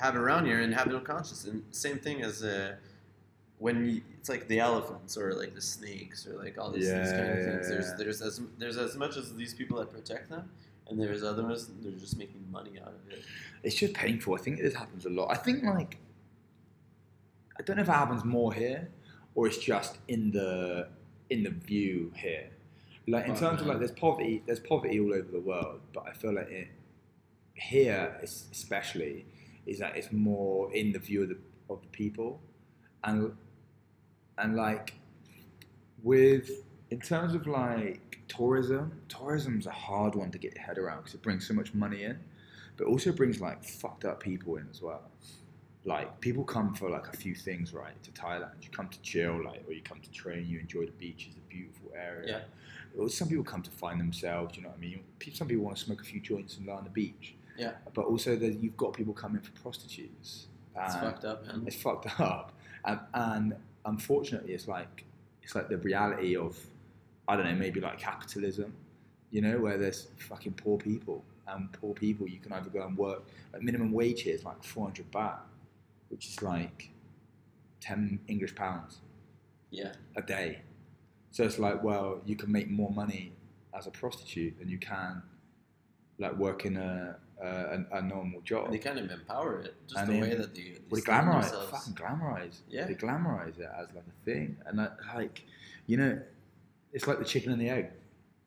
have around here and have no conscience. And same thing as uh, when you, it's like the elephants or like the snakes or like all these, these kind of Yeah, things. yeah, There's there's as there's as much as these people that protect them, and there's others they're just making money out of it. It's just painful. I think this happens a lot. I think like I don't know if it happens more here or it's just in the in the view here. Like in Right, terms of like there's poverty there's poverty all over the world, but I feel like it here especially is that it's more in the view of the of the people. And and like with in terms of like tourism tourism's a hard one to get your head around because it brings so much money in but also brings like fucked up people in as well. Like people come for like a few things right to thailand. You come to chill like or you come to train you enjoy the beaches, it's a beautiful area. Or some people come to find themselves you know what i mean? Some people want to smoke a few joints and lie on the beach Yeah. but also that you've got people coming for prostitutes It's fucked up, man. it's fucked up, and, and unfortunately, it's like it's like the reality of I don't know, maybe like capitalism, you know, where there's fucking poor people, and poor people you can either go and work like minimum wage here is like four hundred baht, which is like ten English pounds Yeah. a day. So it's like, well, you can make more money as a prostitute than you can like work in a a, a, a normal job. They kind of empower it, just I the way that they, they Well, they glamorize, themselves. fucking glamorize. Yeah. They glamorize it as like a thing, and that, like, you know, it's like the chicken and the egg.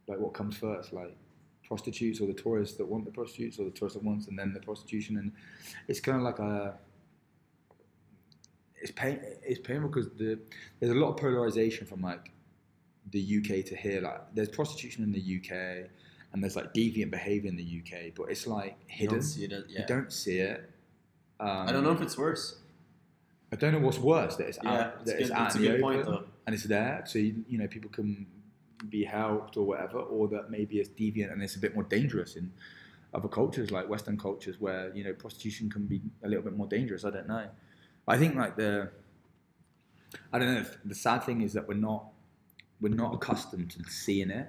Like, what comes first? Like, prostitutes or the tourists that want the prostitutes, or the tourists that wants, and then the prostitution, and it's kind of like a. It's pain. It's painful because the there's a lot of polarization from like the UK to here. Like, there's prostitution in the UK, and there's like deviant behavior in the UK, but it's like hidden. You don't see it. Yeah. You don't see it. Um, I don't know if it's worse. I don't know what's worse that it's Yeah, out, it's that good. it's out It's a good point, though. and it's there, so you, you know people can be helped or whatever, or that maybe it's deviant and it's a bit more dangerous in other cultures like Western cultures where you know prostitution can be a little bit more dangerous. I don't know. I think like the I don't know. The sad thing is that we're not we're not accustomed to seeing it.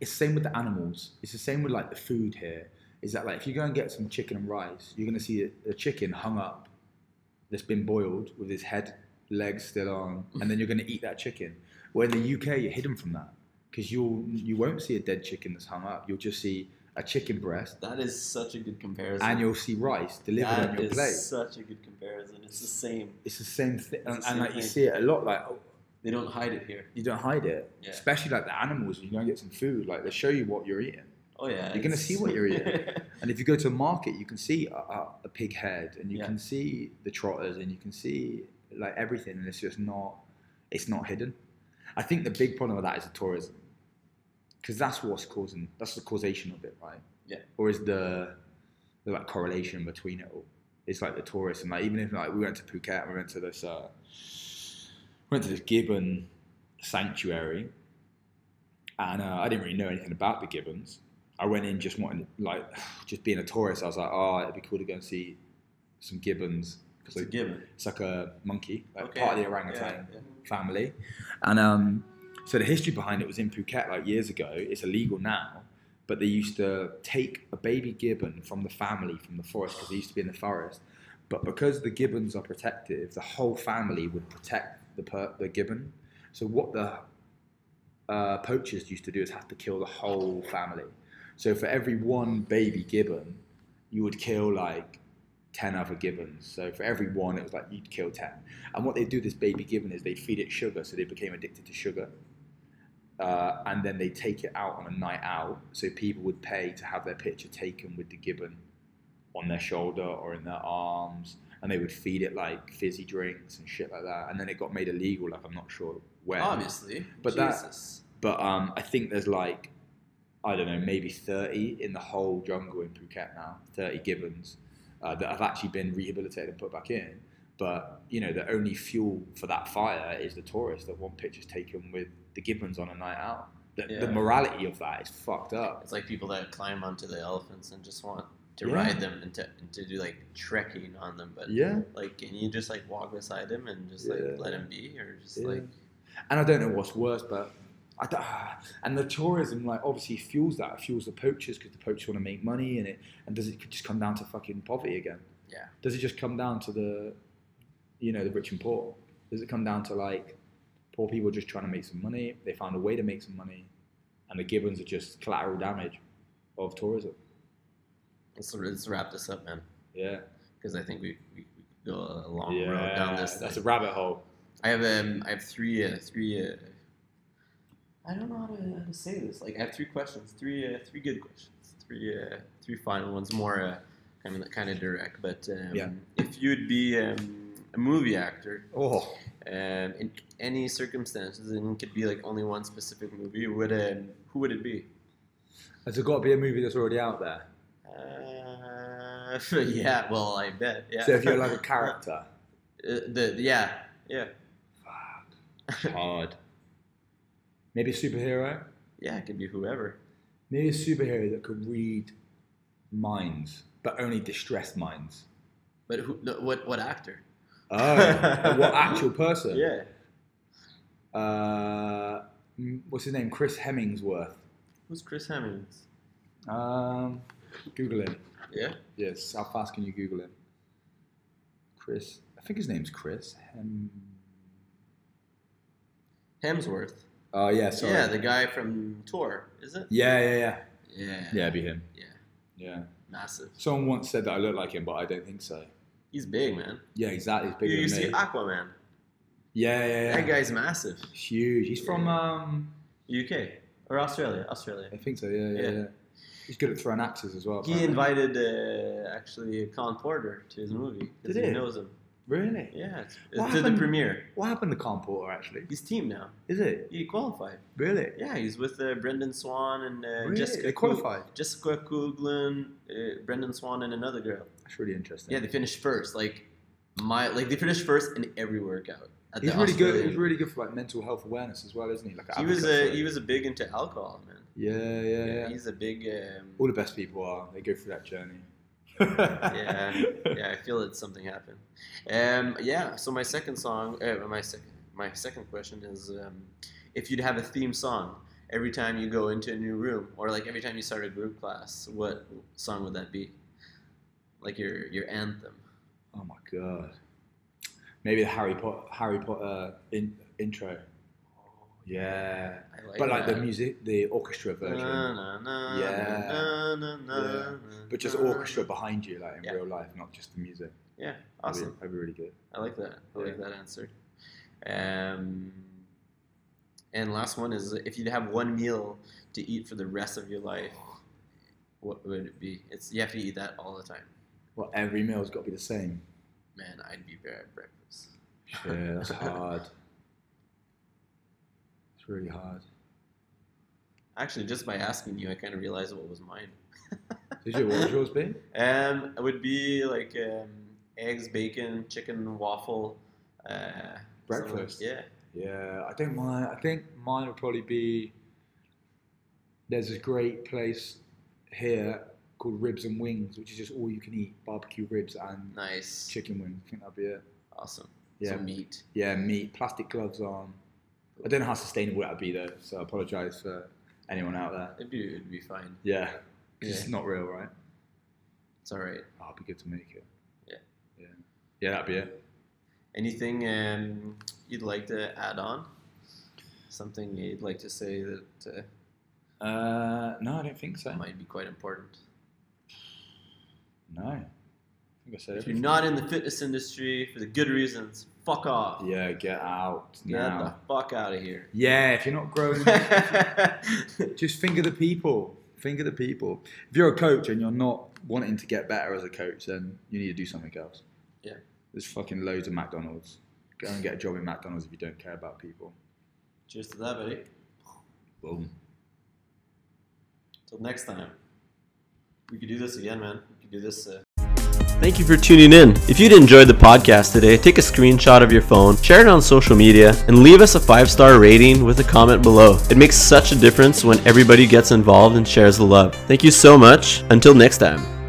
It's the same with the animals. It's the same with like the food here. Is that like if you go and get some chicken and rice, you're going to see a, a chicken hung up that's been boiled with his head, legs still on, and then you're going to eat that chicken. Where in the UK, you're hidden from that because you'll you won't see a dead chicken that's hung up. You'll just see a chicken breast, That is such a good comparison. and you'll see rice delivered That on your is plate. such a good comparison. It's the same. It's the same thing, and, and like you see it a lot. Like They don't hide it here. you don't hide it, Yeah. especially like the animals. You go and get some food, like they show you what you're eating. Oh yeah. You're gonna see what you're eating. And if you go to a market, you can see a, a, a pig head, and you Yeah. can see the trotters, and you can see like everything, and it's just not, it's not hidden. I think the big problem with that is the tourism, because that's what's causing, that's the causation of it, right? Yeah. Or is the, the like correlation between it all? It's like the tourists, and like even if like we went to Phuket, we went to this, uh, went to this gibbon sanctuary, and uh, I didn't really know anything about the gibbons. I went in just wanting, like, just being a tourist. I was like, oh, it'd be cool to go and see some gibbons It's because a given. it's like a monkey, like Okay. part of the orangutan Yeah, yeah. family. And um, So the history behind it was in Phuket like years ago. It's illegal now, but they used to take a baby gibbon from the family from the forest because they used to be in the forest. But because the gibbons are protective, the whole family would protect the per- the gibbon. So what the uh, poachers used to do is have to kill the whole family. So for every one baby gibbon, you would kill like 10 other gibbons. So for every one, it was like you'd kill 10. And what they'd do this baby gibbon is they'd feed it sugar, so they became addicted to sugar. Uh, and then they take it out on a night out, so people would pay to have their picture taken with the gibbon on their shoulder or in their arms, and they would feed it like fizzy drinks and shit like that. And then it got made illegal, like I'm not sure when. Obviously, But that- But um, I think there's like, I don't know, maybe 30 in the whole jungle in Phuket now, 30 gibbons uh, that have actually been rehabilitated and put back in. But, you know, the only fuel for that fire is the tourists that want pictures taken with the gibbons on a night out. The, the morality of that is fucked up. It's like people that climb onto the elephants and just want to Yeah. ride them and to, and to do like trekking on them. But Yeah. like, can you just like walk beside him and just Yeah. like let him be, or just Yeah. like And I don't know what's worse, but I don't, and the tourism like obviously fuels that. It fuels the poachers because the poachers want to make money, and it and does it just come down to fucking poverty again? Yeah. Does it just come down to the, you know, the rich and poor? Does it come down to like poor people just trying to make some money? They found a way to make some money, and the gibbons are just collateral damage of tourism. Let's, let's wrap this up, man, Yeah. because I think we, we, we could go a long road down this. that's a rabbit hole. I have um I have three uh, three. Uh, I don't know how to, how to say this. Like I have three questions, three uh, three good questions, three uh, three final ones, more uh, kind of kind of direct. But um, Yeah. if you'd be um, a movie actor Oh. um, in any circumstances, and it could be like only one specific movie, would um, who would it be? Has there got to be a movie that's already out there? Uh, yeah, well, I bet. Yeah. So if you're like a character, uh, the yeah yeah hard. Maybe a superhero. yeah, it could be whoever. Maybe a superhero that could read minds, but only distressed minds. But who? no, What what actor? Oh, what actual person? Yeah. Uh, mm, what's his name? Chris Hemmingsworth. Who's Chris Hemmings? Um, Google him. Yeah. Yes. How fast can you Google him? Chris. I think his name's Chris. Hem. Hemsworth. Oh yeah. Sorry. Yeah, the guy from Thor, is it? yeah, yeah, yeah. Yeah. Yeah, it'd be him. Yeah. Yeah. Massive. Someone once said that I look like him, but I don't think so. He's big, man. Yeah, exactly. He's You, bigger you see me. Aquaman. yeah, yeah, yeah. That guy's massive. Huge. He's from um, UK or Australia? Australia. I think so. Yeah, yeah, Yeah. yeah. He's good at throwing axes as well. He apparently. invited uh, actually Khan Porter to his movie because he he? knows him. Really? Yeah, it's, it's to the premiere. What happened to Khan Porter actually? He's team now. Is it He qualified. really? Yeah, he's with uh, Brendan Swan and uh, really? Jessica. they Coog- qualified. Jessica Coughlin, uh, Brendan Swan, and another girl. That's really interesting. Yeah, they finished first. Like my, like they finished first in every workout. He's really good. Australian- He's really good for like mental health awareness as well, isn't he? Like He was a he was a big into alcohol, man. Yeah, yeah, yeah. he's a big. Um, All the best people are. They go through that journey. yeah, yeah. I feel that something happened. Um, yeah. So my second song, uh, my second, my second question is, um, if you'd have a theme song every time you go into a new room, or like every time you start a group class, what song would that be? Like your your anthem. Oh my god. Maybe the Harry Potter Harry Potter in, intro. Yeah. Like but like the music, the orchestra version. Na, na, na, Yeah. Yeah. But just orchestra behind you, like in Yeah. real life, not just the music. Yeah, That'd awesome. be, that'd be really good. I like that. I like that answer. Um, and last one is if you'd have one meal to eat for the rest of your life, what would it be? It's you have to eat that all the time. Well, every meal's got to be the same. Man, I'd be at breakfast. Yeah, that's hard. It's really hard. Actually, just by asking you, I kind of realized what was mine. Did you? What would yours be? Um, it would be like um, eggs, bacon, chicken, waffle. Uh, Breakfast? Yeah. Yeah, I don't mind. I think mine would probably be. There's this great place here called Ribs and Wings, which is just all you can eat barbecue ribs and Nice. chicken wings. I think that'd be it. Awesome. Yeah. So meat. Yeah, meat, plastic gloves on, I don't know how sustainable that would be though, so I apologise for anyone out there. It'd be, it'd be fine. Yeah, it's not real, right? It's all right. Oh, it'd be good to make it. Yeah. Yeah. Yeah, that'd be it. Anything um, you'd like to add on? Something you'd like to say that uh, Uh, no, I don't think so. might be quite important. No. I think I said If you're not in the fitness industry for the good reasons, fuck off. Yeah, get out Get now. the fuck out of here. Yeah, if you're not growing, just think of the people. Think of the people. If you're a coach and you're not wanting to get better as a coach, then you need to do something else. Yeah. There's fucking loads of McDonald's. Go and get a job in McDonald's if you don't care about people. Cheers to that, buddy. Boom. Till next time. We could do this again, man. We could do this. Uh... Thank you for tuning in. If you'd enjoyed the podcast today, take a screenshot of your phone, share it on social media, and leave us a five star rating with a comment below. It makes such a difference when everybody gets involved and shares the love. Thank you so much. Until next time.